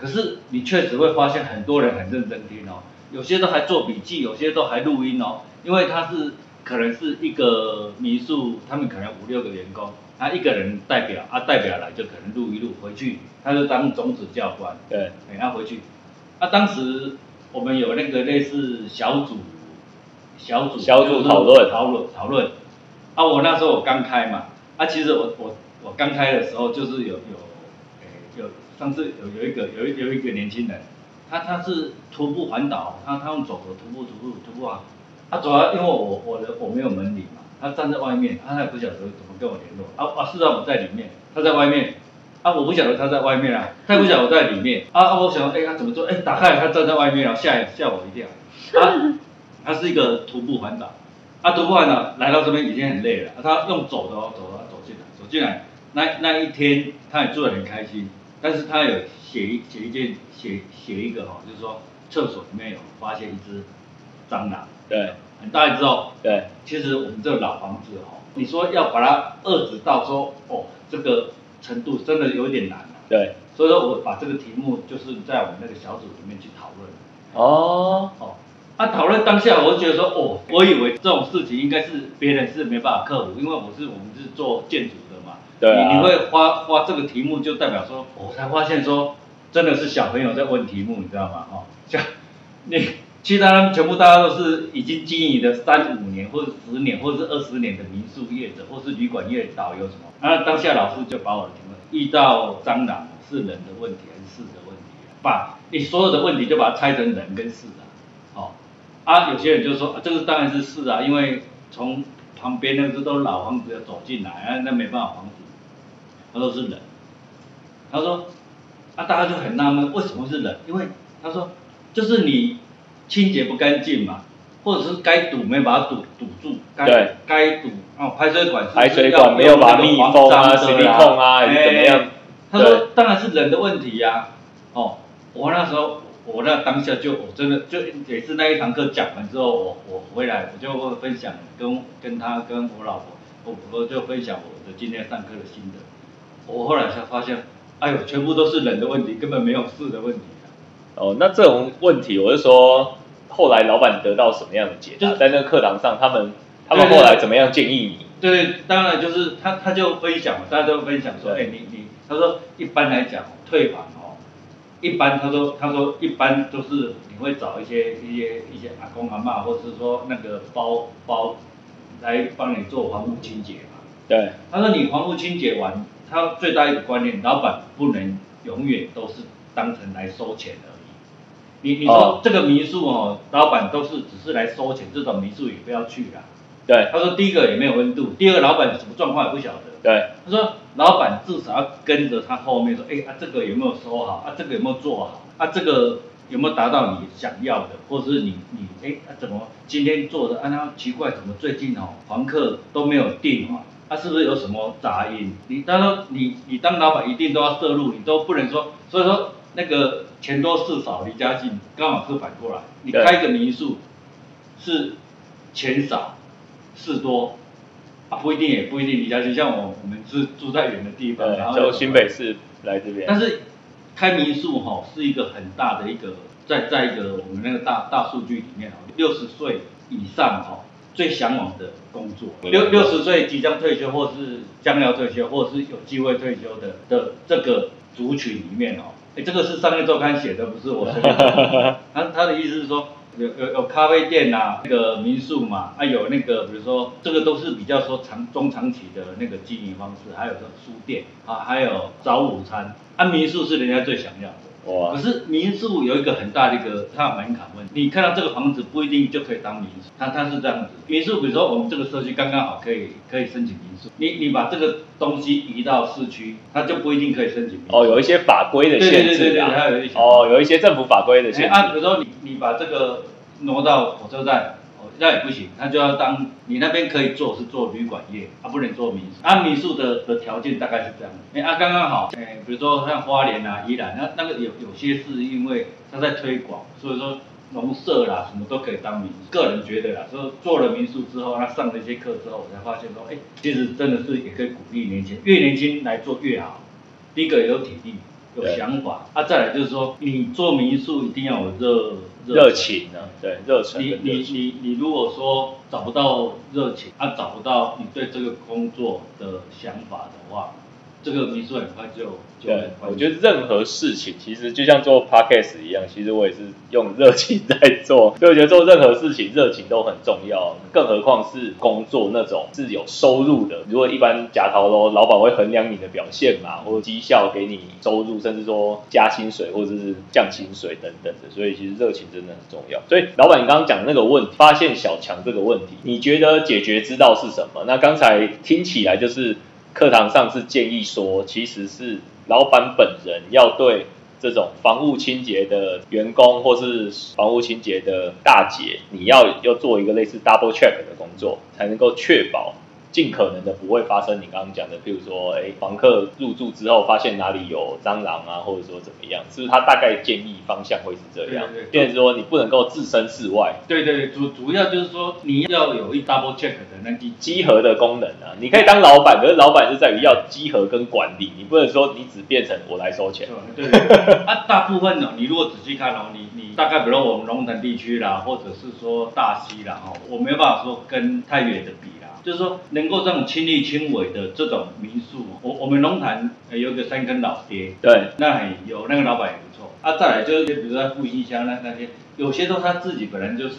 Speaker 3: 可是你确实会发现很多人很认真听哦，有些都还做笔记，有些都还录音哦，因为他是可能是一个民宿，他们可能五六个员工，他一个人代表啊，代表来就可能录一录回去，他就当种子教官，
Speaker 2: 对，
Speaker 3: 等，他回去，啊，当时我们有那个类似小组，小组
Speaker 2: 小组讨论。
Speaker 3: 讨论讨论，啊，我那时候我刚开嘛，啊，其实我我我刚开的时候就是有有，上次有有一个有一有一个年轻人，他他是徒步环岛，他他用走的徒步徒步徒步啊，他走了因为我我的我没有门铃嘛，他站在外面，他也不晓得怎么跟我联络，啊啊，事实上我在里面，他在外面。啊，我不晓得他在外面啊，他也不晓得我在里面。啊啊，我想，哎，他怎么做？哎，打开他站在外面啊，吓吓我一跳。啊，他是一个徒步环岛，啊，徒步环岛来到这边已经很累了，他用走的，走的走进来，走进来，那那一天他也做的很开心，但是他有写一写一件写写一个哈，就是说厕所里面有发现一只蟑螂，
Speaker 2: 对，
Speaker 3: 很大一只哦。
Speaker 2: 对，
Speaker 3: 其实我们这个老房子哦，你说要把它遏制到说哦这个程度，真的有点难啊。
Speaker 2: 对，
Speaker 3: 所以说我把这个题目就是在我们那个小组里面去讨论。
Speaker 2: 哦，
Speaker 3: 哦，啊，讨论当下，我就觉得说，哦，我以为这种事情应该是别人是没办法克服，因为我是我们是做建筑的嘛，
Speaker 2: 对
Speaker 3: 你你会花花这个题目，就代表说，我才发现说，真的是小朋友在问题目，你知道吗？哦，像你其他全部大家都是已经经营了三五年或者十年或者是二十年的民宿业者或是旅馆业导游什么，啊，当下老师就把我的题目遇到蟑螂是人的问题还是事的问题，把你所有的问题就把它拆成人跟事啊。哦，啊，有些人就说、这个当然是事啊，因为从旁边那个都是老房子要走进来，啊，那没办法防止，他说是人，他说，啊，大家就很纳闷，为什么是人？因为他说，就是你清洁不干净嘛，或者是该堵没把它堵堵住，该
Speaker 2: 对
Speaker 3: 该堵哦，排水管是不是
Speaker 2: 排水
Speaker 3: 要
Speaker 2: 管没有把密封啊、
Speaker 3: 黄章的啦
Speaker 2: 水密控啊，怎么样？
Speaker 3: 他说当然是人的问题呀、哦，我那时候我那当下就我真的就也是那一堂课讲完之后，我我回来我就会分享跟跟他跟我老婆，我我就分享我的今天上课的心得。我后来才发现，哎呦，全部都是人的问题，根本没有事的问题啊。
Speaker 2: 哦，那这种问题，我是说，后来老板得到什么样的解答？
Speaker 3: 就是
Speaker 2: 在那个课堂上，他们他们后来怎么样建议你？
Speaker 3: 对，当然就是他他就分享嘛，大家都分享说，哎、你你，他说一般来讲退款哦，一般他说他说一般都是你会找一些一些一些阿公阿妈，或者是说那个包包来帮你做房屋清洁嘛。
Speaker 2: 对，
Speaker 3: 他说你房屋清洁完，他最大一个观念，老板不能永远都是当成来收钱而已。你你说
Speaker 2: 哦
Speaker 3: 这个民宿哦，老板都是只是来收钱，这种民宿也不要去啦。
Speaker 2: 对，
Speaker 3: 他说第一个也没有温度，第二个老板什么状况也不晓得。
Speaker 2: 对，
Speaker 3: 他说老板至少要跟着他后面说，哎啊这个有没有收好啊这个有没有做好啊这个有没有达到你想要的，或者是你你哎啊怎么今天做的啊那奇怪怎么最近哦房客都没有订哦，啊是不是有什么杂音？你他说你你当老板一定都要摄入，你都不能说，所以说那个钱多事少离家近，刚好是反过来，你开一个民宿是钱少事多。啊，不一定，也不一定离家近。像我，我们是住在远的地方，然后
Speaker 2: 对，就新北市来这边。
Speaker 3: 但是开民宿哈、是一个很大的一个，在在一个我们那个大大数据里面哦，六十岁以上哈、最向往的工作，
Speaker 2: 嗯
Speaker 3: 六六十岁即将退休或是将要退休或是有机会退休的的这个族群里面哦，哎，这个是商业周刊写的，不是我随便讲的。他他的意思是说。有有有咖啡店呐、那个民宿嘛，啊有那个比如说这个都是比较说长中长期的那个经营方式，还有说书店啊，还有早午餐，啊民宿是人家最想要的。
Speaker 2: 哇
Speaker 3: 可，是民宿有一个很大的一个它的门槛问题，你看到这个房子不一定就可以当民宿，它它是这样子。民宿比如说我们这个社区刚刚好可以可以申请民宿，你你把这个东西移到市区，它就不一定可以申请民宿。
Speaker 2: 哦，有一些法规的
Speaker 3: 限制
Speaker 2: 啊
Speaker 3: 对对对，
Speaker 2: 制啊。
Speaker 3: 还有一些
Speaker 2: 哦，有一些政府法规的限制。
Speaker 3: 哎啊，比如说你你把这个挪到火车站，哦，那也不行，他就要当你那边可以做是做旅馆业，啊，不能做民宿。啊，民宿的的条件大概是这样，哎啊，刚刚好，哎，比如说像花莲啊、宜兰，那那个有有些是因为他在推广，所以说。农舍啦，什么都可以当民宿。个人觉得啦，说做了民宿之后，他上了一些课之后，我才发现说，哎，其实真的是也可以鼓励年轻人，越年轻来做越好。第一个有体力，有想法，啊，再来就是说，你做民宿一定要有热
Speaker 2: 热情啊，对，热情
Speaker 3: 你你。你你如果说找不到热情，啊找不到你对这个工作的想法的话，这个民宿很快就就
Speaker 2: 对
Speaker 3: 很，快
Speaker 2: 我觉得任何事情其实就像做 podcast 一样，其实我也是用热情在做，所以我觉得做任何事情热情都很重要，更何况是工作那种是有收入的。如果一般假逃喽，老板会衡量你的表现嘛，或者绩效给你收入，甚至说加薪水或者是降薪水等等的，所以其实热情真的很重要。所以老板，你刚刚讲的那个问题，发现小强这个问题，你觉得解决之道是什么？那刚才听起来就是课堂上是建议说，其实是老板本人要对这种房屋清洁的员工或是房屋清洁的大姐，你要要做一个类似 double check 的工作，才能够确保尽可能的不会发生你刚刚讲的，譬如说，哎，房客入住之后发现哪里有蟑螂啊，或者说怎么样，是不是他大概建议方向会是这样
Speaker 3: 对对？对
Speaker 2: 变成说你不能够置身事外，
Speaker 3: 对对对，主主要就是说你要有一 double check 的那个
Speaker 2: 集合的功能啊，你可以当老板，可是老板是在于要集合跟管理，你不能说你只变成我来收钱。
Speaker 3: 对对对，啊，大部分哦，你如果仔细看哦，你你大概比如我们龙腾地区啦，或者是说大溪啦，哦，我没有办法说跟太远的比啦，就是说能够这种亲力亲为的这种民宿，我我们龙潭呃有一个三根老爹，
Speaker 2: 对，
Speaker 3: 那很有那个老板也不错。啊，再来就是比如说在复兴乡那那些，有些都他自己本来就是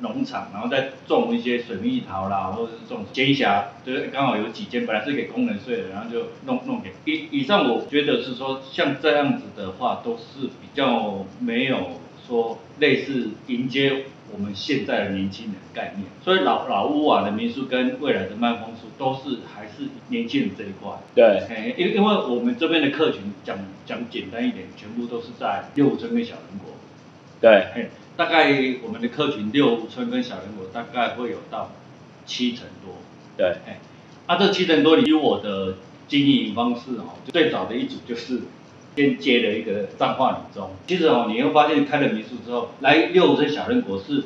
Speaker 3: 农场，然后再种一些水蜜桃啦，或者是种尖霞，就是刚好有几间本来是给工人睡的，然后就弄弄给。以以上我觉得是说像这样子的话，都是比较没有说类似迎接我们现在的年轻人概念。所以老老屋瓦的民宿跟未来的慢风宿都是还是年轻人这一块。
Speaker 2: 对，
Speaker 3: 哎，因因为我们这边的客群讲讲简单一点，全部都是在六五村跟小人国，
Speaker 2: 对，
Speaker 3: 嘿，大概我们的客群六五村跟小人国大概会有到七成多，
Speaker 2: 对，
Speaker 3: 哎，啊这七成多，以我的经营方式哦，最早的一组就是先接了一个彰化女中，其实哦你会发现开了民宿之后，来六五村小人国是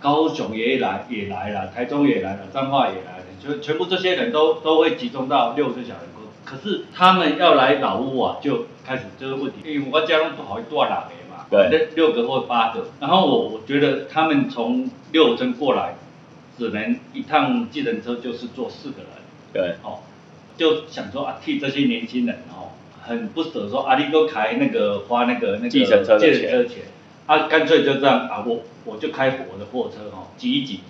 Speaker 3: 高雄也来也来了，台中也来了，彰化也来了，就全部这些人都都会集中到六五村小人国。可是他们要来老屋啊，就开始这个问题，因为我家中不好多人的嘛，
Speaker 2: 对。
Speaker 3: 六六个或八个，然后我我觉得他们从六五村过来，只能一趟计程车就是坐四个人，
Speaker 2: 对，
Speaker 3: 哦，就想说啊，替这些年轻人哦，很不舍说啊，你都开那个花那个那个
Speaker 2: 计程车的钱
Speaker 3: 计程车钱，啊，干脆就这样啊，我我就开我的货车哦，挤一挤，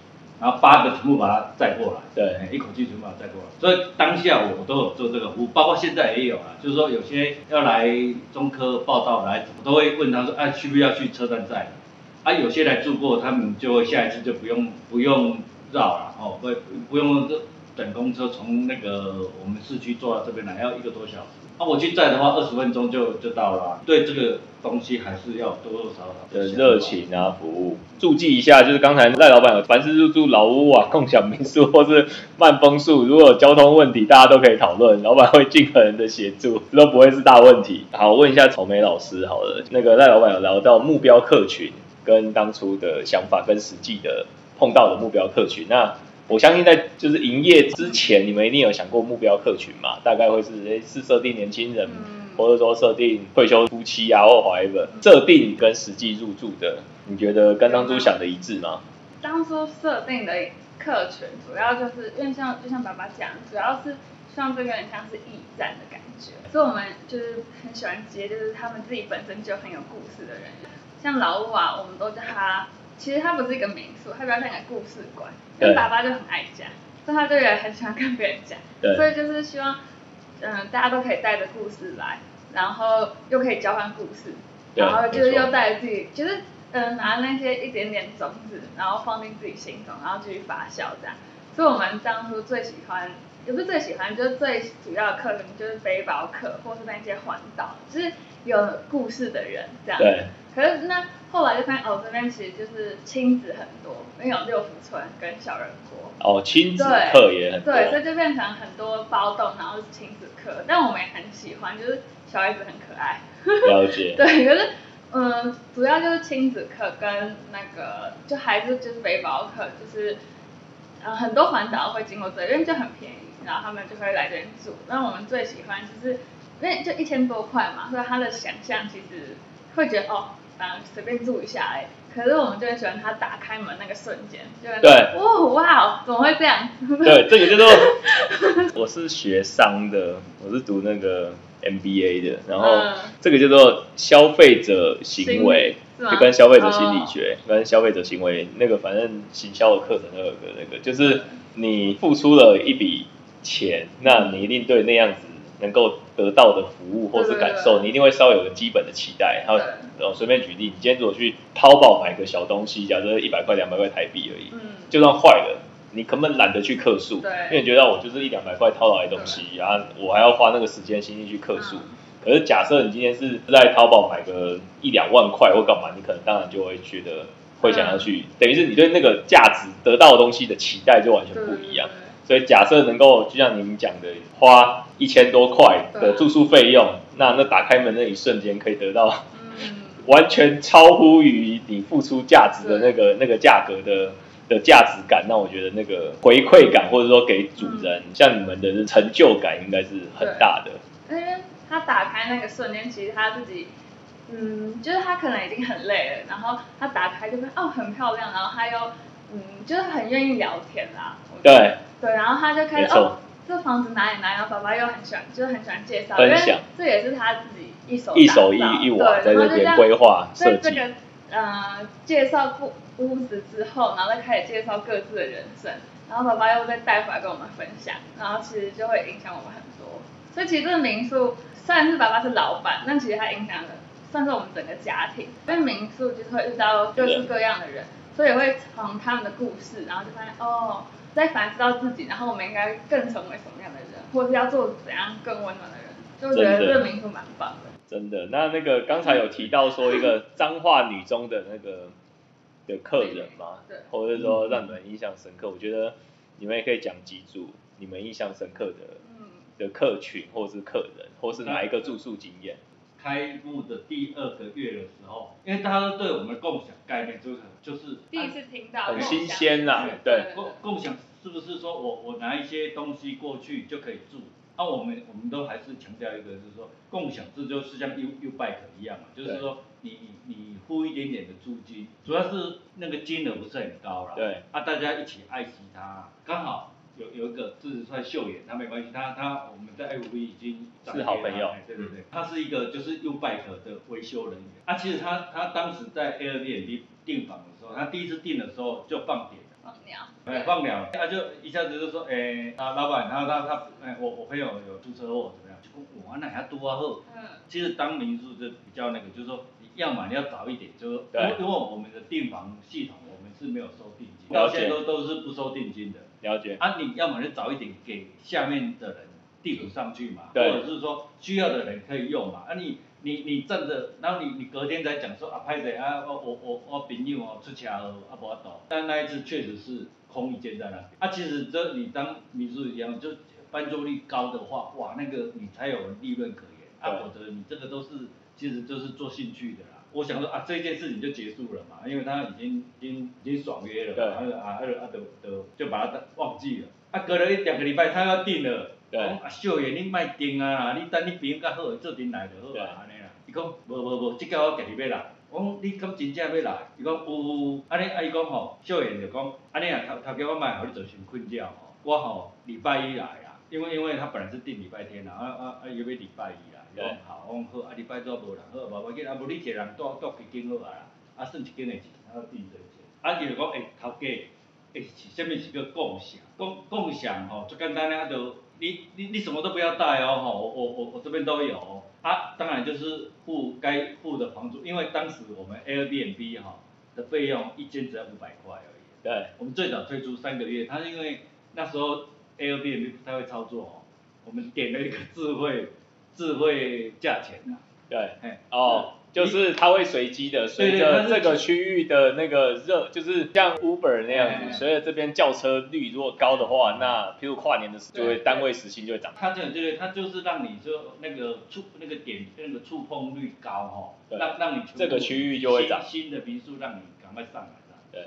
Speaker 3: 然后八个全部把它载过来，
Speaker 2: 对
Speaker 3: 哎一口气全部把它载过来。所以当下我都有做这个服务，包括现在也有啊，就是说有些要来中科报道来，我都会问他说，啊，需不需要去车站载？啊，有些来住过，他们就会下一次就不用不用绕了哦，不不用等公车从那个我们市区坐到这边来要一个多小时。啊，我去载的话，二十分钟就就到了啊、对这个东西还是要多多少少
Speaker 2: 的热情啊，服务。注记一下，就是刚才赖老板有，凡是入住老屋啊、共享民宿或是慢风宿，如果有交通问题，大家都可以讨论，老板会尽可能的协助，这都不会是大问题。好，问一下草莓老师好了，那个赖老板有聊到目标客群跟当初的想法跟实际的碰到的目标客群，那我相信在就是营业之前，你们一定有想过目标客群嘛？大概会是诶是设定年轻人，
Speaker 1: 嗯
Speaker 2: 或者说设定退休夫妻啊或 whatever，设定跟实际入住的，你觉得跟当初想的一致吗？
Speaker 1: 当初设定的客群主要就是因为像就像爸爸讲，主要是希望这个人像是驿站的感觉，所以我们就是很喜欢接就是他们自己本身就很有故事的人，像老五啊，我们都叫他，其实它不是一个民宿，它比较像一个故事馆，因为爸爸就很爱讲，所以他就也很喜欢跟别人讲，所以就是希望，嗯、大家都可以带着故事来，然后又可以交换故事，然后就是又带着自己，就是嗯、呃拿那些一点点种子，然后放进自己心中，然后继续发酵这样。所以我们当初最喜欢，也不是最喜欢，就是最主要的客人就是背包客，或是那些环岛，就是有故事的人这样
Speaker 2: 对。
Speaker 1: 可是那后来就发现哦，这边其实就是亲子很多，因为有六福村跟小人国。
Speaker 2: 哦，亲子
Speaker 1: 对
Speaker 2: 课也很多，
Speaker 1: 对，所以就变成很多包栋，然后是亲子课，但我们也很喜欢，就是小孩子很可爱。
Speaker 2: 了解，
Speaker 1: 对，可是嗯，主要就是亲子课跟那个就还是就是背包客，就是呃很多环岛会经过这里，因为就很便宜，然后他们就会来这边住。那我们最喜欢就是因为就一千多块嘛，所以他的想象其实会觉得哦，嗯，随便住一下哎。可是我们就很喜欢他打开门那个瞬间，就会
Speaker 2: 对
Speaker 1: 哇哇，怎么会这样？
Speaker 2: 对，这个叫做 我是学商的，我是读那个 MBA 的，然后
Speaker 1: 嗯
Speaker 2: 这个叫做消费者行为，就跟消费者心理
Speaker 1: 哦
Speaker 2: 学、跟消费者行为那个反正行销的课程都有个那个，就是你付出了一笔钱，那你一定对那样子能够得到的服务或是感受，你一定会稍微有个基本的期待。然后
Speaker 1: 对。
Speaker 2: 呃随便举例，你今天如果去淘宝买个小东西，假设一百块两百块台币而已，
Speaker 1: 嗯，
Speaker 2: 就算坏了，你根本懒得去客诉，
Speaker 1: 对。
Speaker 2: 因为你觉得我就是一两百块淘来的东西，然后我还要花那个时间心力去客诉。
Speaker 1: 嗯。
Speaker 2: 可是假设你今天是在淘宝买个一两万块或干嘛，你可能当然就会觉得会想要去，等于是你对那个价值得到的东西的期待就完全不一样。所以假设能够就像您讲的，花一千多块的住宿费用，那那打开门那一瞬间可以得到
Speaker 1: 嗯，
Speaker 2: 完全超乎于你付出价值的那个那个价格的的价值感，那我觉得那个回馈感或者说给主人、像你们的成就感应该是很大的。
Speaker 1: 因为他打开那个瞬间，其实他自己，嗯，就是他可能已经很累了，然后他打开就会哦很漂亮，然后他又嗯就是很愿意聊天啦。
Speaker 2: 对。
Speaker 1: 对，然后他就开始哦这房子哪里哪里，然后爸爸又很喜欢，就是很喜欢介绍，因为这也是他自己一手
Speaker 2: 一手一一瓦在
Speaker 1: 这
Speaker 2: 边规划设计，
Speaker 1: 在这个呃介绍屋屋子之后，然后再开始介绍各自的人生，然后爸爸又再带回来跟我们分享，然后其实就会影响我们很多。所以其实这个民宿虽然是爸爸是老板，但其实他影响了算是我们整个家庭。因为民宿就是会遇到各式各样的人，所以会从他们的故事，然后就发现哦，在反思到自己，然后我们应该更成为什么样的人，或者是要做怎样更温暖的人。就觉得这个民宿蛮棒的。
Speaker 2: 真的。那那个刚才有提到说一个彰化女中的那个的客人嘛，
Speaker 1: 对
Speaker 2: 或者是说让你们印象深刻，我觉得你们也可以讲几组你们印象深刻的
Speaker 1: 嗯，
Speaker 2: 的客群，或是客人，或是哪一个住宿经验。
Speaker 3: 开幕的第二个月的时候，因为大家都对我们的共享概念就是就是
Speaker 1: 第一次听到，
Speaker 2: 很新鲜啦对
Speaker 3: 共共享是不是说我我拿一些东西过去就可以住？那、我们我们都还是强调一个，就是说共享制就是像 U U Bike 一样嘛，就是说你你你付一点点的租金，主要是那个金额不是很高啦。
Speaker 2: 对。
Speaker 3: 啊，大家一起爱惜它，刚好有有一个自帅秀妍，他没关系，他他我们在 FB 已经
Speaker 2: 是好朋友
Speaker 3: 哎对对对，他是一个就是 U Bike 的维修人员。啊，其实他他当时在 Airbnb 订房的时候，他第一次订的时候就放点。
Speaker 1: 放鸟，
Speaker 3: 哎，放了，他就一下子就说，哎，啊，老板，然后他他，哎，我我朋友有出车祸怎么样？就讲哇，那还多啊好。
Speaker 1: 嗯，
Speaker 3: 其实当民宿就比较那个，就是说，你要么你要早一点，就是
Speaker 2: 对
Speaker 3: 因为因为我们的订房系统是没有收定金，到现在都都是不收定金的。
Speaker 2: 了解，
Speaker 3: 啊，你要么就早一点给下面的人递补上去嘛，或者是说需要的人可以用嘛。啊你，你你站着，然后你你隔天再讲说啊，拍谁啊，我我我我朋友哦出车祸啊无法度，但那一次确实是空一间在那边。啊，其实这你当你是一样，就翻桌率高的话，哇，那个你才有利润可言。啊，
Speaker 2: 对
Speaker 3: 否则你这个都是其实就是做兴趣的啦。我想说啊，这件事情就结束了嘛，因为他已经已经已经爽约了啊啊啊啊就就就把他忘记了。啊，隔了一两个礼拜他要订了，
Speaker 2: 对
Speaker 3: 讲啊秀妍你莫订啊啦，你等你朋友较好做阵来就好
Speaker 2: 对
Speaker 3: 啊，安尼啦。伊讲无无无，即个我家己要来。我讲你敢真正要来？伊讲有有有，安尼啊伊讲吼，秀妍就讲，安尼啊头头家我莫互你造成困扰吼，我吼礼拜一来啦，因为因为他本来是订礼拜天啦，啊啊啊伊要礼拜一啦，伊讲好，我讲好，啊礼拜早无人好，无要紧，啊无你一个人住住一间好啊啦，啊算一间的钱，啊变做钱，啊伊就讲诶头家。诶、是啥物是叫共享？共共享吼，最简单的啊，就你你你什么都不要带哦，吼，我我我我这边都有哦。啊，当然就是付该付的房租，因为当时我们 Airbnb 哈的费用一间只要五百块而已。
Speaker 2: 对，
Speaker 3: 我们最早推出三个月，它因为那时候 Airbnb 不太会操作哦，我们点了一个智慧智慧价钱啊，
Speaker 2: 对，哦，就是它会随机的，随着这个区域的那个热，就是像 Uber 那样
Speaker 3: 哎
Speaker 2: 子，随着这边轿车率如果高的话，那譬如跨年的时候，就会
Speaker 3: 对
Speaker 2: 单位时薪就会涨。
Speaker 3: 它这种这个，它就是让你就那个触那个点那个触碰率高哈、
Speaker 2: 对。
Speaker 3: 让让你
Speaker 2: 这个区域就会涨。
Speaker 3: 新新的民宿让你赶快上来的。
Speaker 2: 对，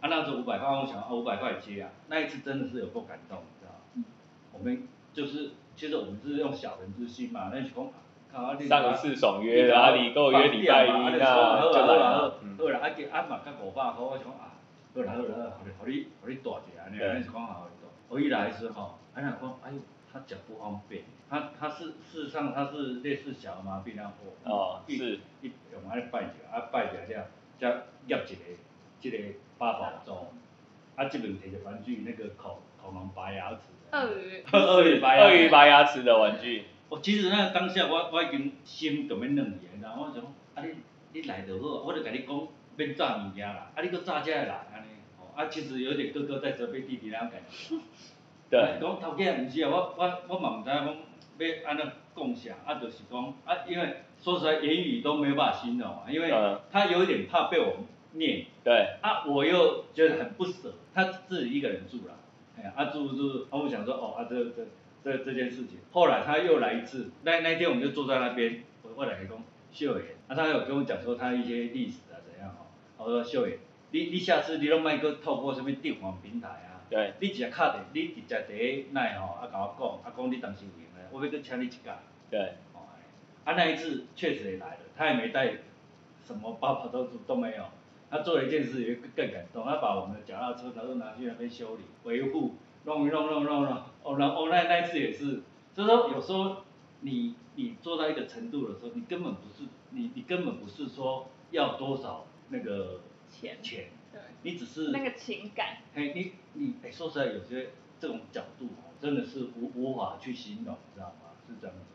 Speaker 3: 啊那时候五百块，我想啊五百块接啊，那一次真的是有够感动，你知道吗？我们就是其实我们是用小人之心嘛，那是讲
Speaker 2: 上一次爽约了，啊，你跟我约礼拜一，那就来
Speaker 3: 了。
Speaker 2: 嗯
Speaker 3: 好啦，啊给啊嘛甲五百箍，我想啊，好啦好啦，互你互你互你大一下，安尼安尼是讲好大。我一来时吼，啊人讲，哎呦，他脚不方便，他他是事实上他是类似小儿麻痹那样
Speaker 2: 哦，是，
Speaker 3: 一用安尼拜一下，啊拜一下了，再夹一个，一个八宝粥，啊这边摕着玩具那个恐恐龙拔牙齿。
Speaker 1: 鳄鱼。
Speaker 3: 鳄鱼拔牙。
Speaker 2: 鳄鱼拔牙齿的玩具。
Speaker 3: 我其实那当下我我已经心就要软去，然后我想，啊你你来就好，我就甲你讲免炸物件啦，啊你搁炸遮来安尼，哦啊其实有点哥哥在责备弟弟那种感觉。
Speaker 2: 对。
Speaker 3: 讲头家毋是啊，我我我嘛毋知讲要安怎讲啥，啊就是讲啊，因为说实在言语都没有办法形容啊，因为他有一点怕被我念。
Speaker 2: 对。
Speaker 3: 啊我又觉得很不舍，他自己一个人住啦，哎呀啊住住，啊我想说哦啊这这。这这件事情，后来他又来一次，那那天我们就坐在那边，我我来讲秀妍，啊他有跟我讲说他一些历史啊怎样哦，我说秀妍，你你下次你拢莫搁透过什么电话平台啊，
Speaker 2: 对，
Speaker 3: 你直接敲电，你直接第那吼啊甲我讲，啊讲你当时有闲嘞，我要搁请你一假，
Speaker 2: 对，
Speaker 3: 哦，啊那一次确实也来了，他也没带什么包跑都都没有，他做了一件事也更感动，他把我们的脚踏车然后拿去那边修理维护。弄一弄弄弄弄，哦，然后那那一次也是，就是说有时候你你做到一个程度的时候，你根本不是你你根本不是说要多少那个
Speaker 1: 钱
Speaker 3: 钱，
Speaker 1: 对，
Speaker 3: 你只是
Speaker 1: 那个情感，
Speaker 3: 嘿，你你哎说实在有些这种角度哦，真的是无无法去形容，你知道吗？是这样子。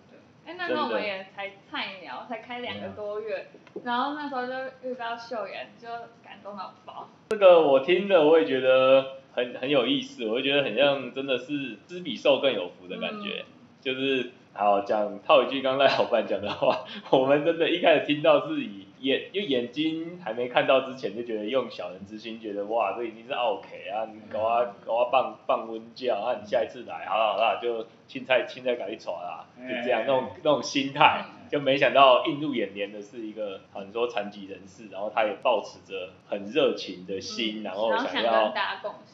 Speaker 1: 哎，那时候我们也才菜鸟，才开两个多月，然后那时候就遇到秀妍，就感动到爆。
Speaker 2: 这个我听了，我也觉得。很很有意思，我就觉得很像真的是知比受更有福的感觉，就是好讲套一句刚才老板讲的话，我们真的一开始听到是以眼，就眼睛还没看到之前就觉得用小人之心，觉得哇这已经是 OK 啊，你搞啊搞啊棒棒温教啊，你下一次来好了好了就青菜青菜赶紧炒啦，就这样那种那种心态。就没想到映入眼帘的是一个很多残疾人士，然后他也抱持着很热情的心，然后想要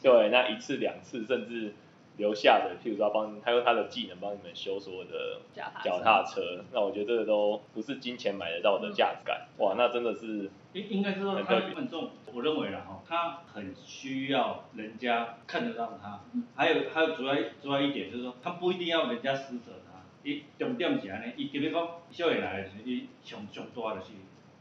Speaker 2: 对那一次两次甚至留下的，譬如说帮他用他的技能帮你们修所有的脚踏车，那我觉得这个都不是金钱买得到的价值感，哇，那真的是
Speaker 3: 应应该是说他很重，我认为啦哈，他很需要人家看得到他，还有还有主要主要一点就是说他不一定要人家施舍他。伊重点是安尼，伊特别讲少爷来的时，伊上上大的是，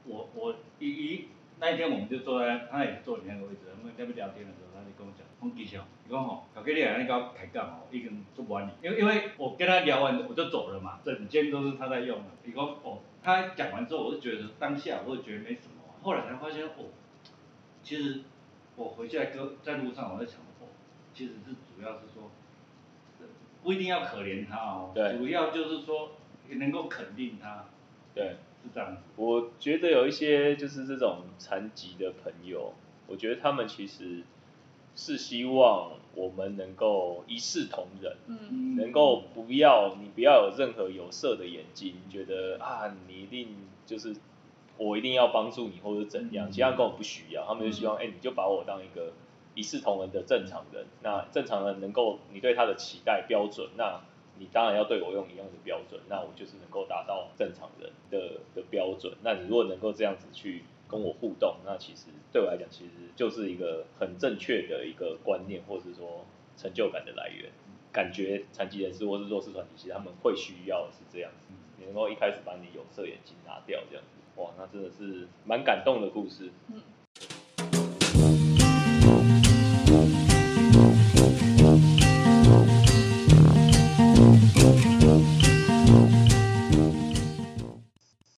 Speaker 3: 我我伊伊那一天我们就坐在，他也坐你那个位置，我们在那聊天的时候，他就跟我讲，讲其实哦，伊讲吼，小哥你安尼甲我开讲哦，已经做不完你，因为因为我跟他聊完我就走了嘛，整间都是他在用的，你讲哦，他讲完之后，我就觉得当下我就觉得没什么，后来才发现哦，其实我回去在哥在路上我在想哦，其实是主要是说。不一定要可怜他哦，主要就是说能够肯定他，
Speaker 2: 对，
Speaker 3: 是这样。
Speaker 2: 我觉得有一些就是这种残疾的朋友，我觉得他们其实是希望我们能够一视同仁，嗯，能够不要你不要有任何有色的眼睛，觉得啊你一定就是我一定要帮助你或者怎样，其他根本不需要，他们就希望哎你就把我当一个。一视同仁的正常人，那正常人能够你对他的期待标准，那你当然要对我用一样的标准，那我就是能够达到正常人的的标准。那你如果能够这样子去跟我互动，那其实对我来讲，其实就是一个很正确的一个观念，或是说成就感的来源。感觉残疾人士或是弱势团体，其实他们会需要的是这样子，你能够一开始把你有色眼镜拿掉，这样子，哇，那真的是蛮感动的故事。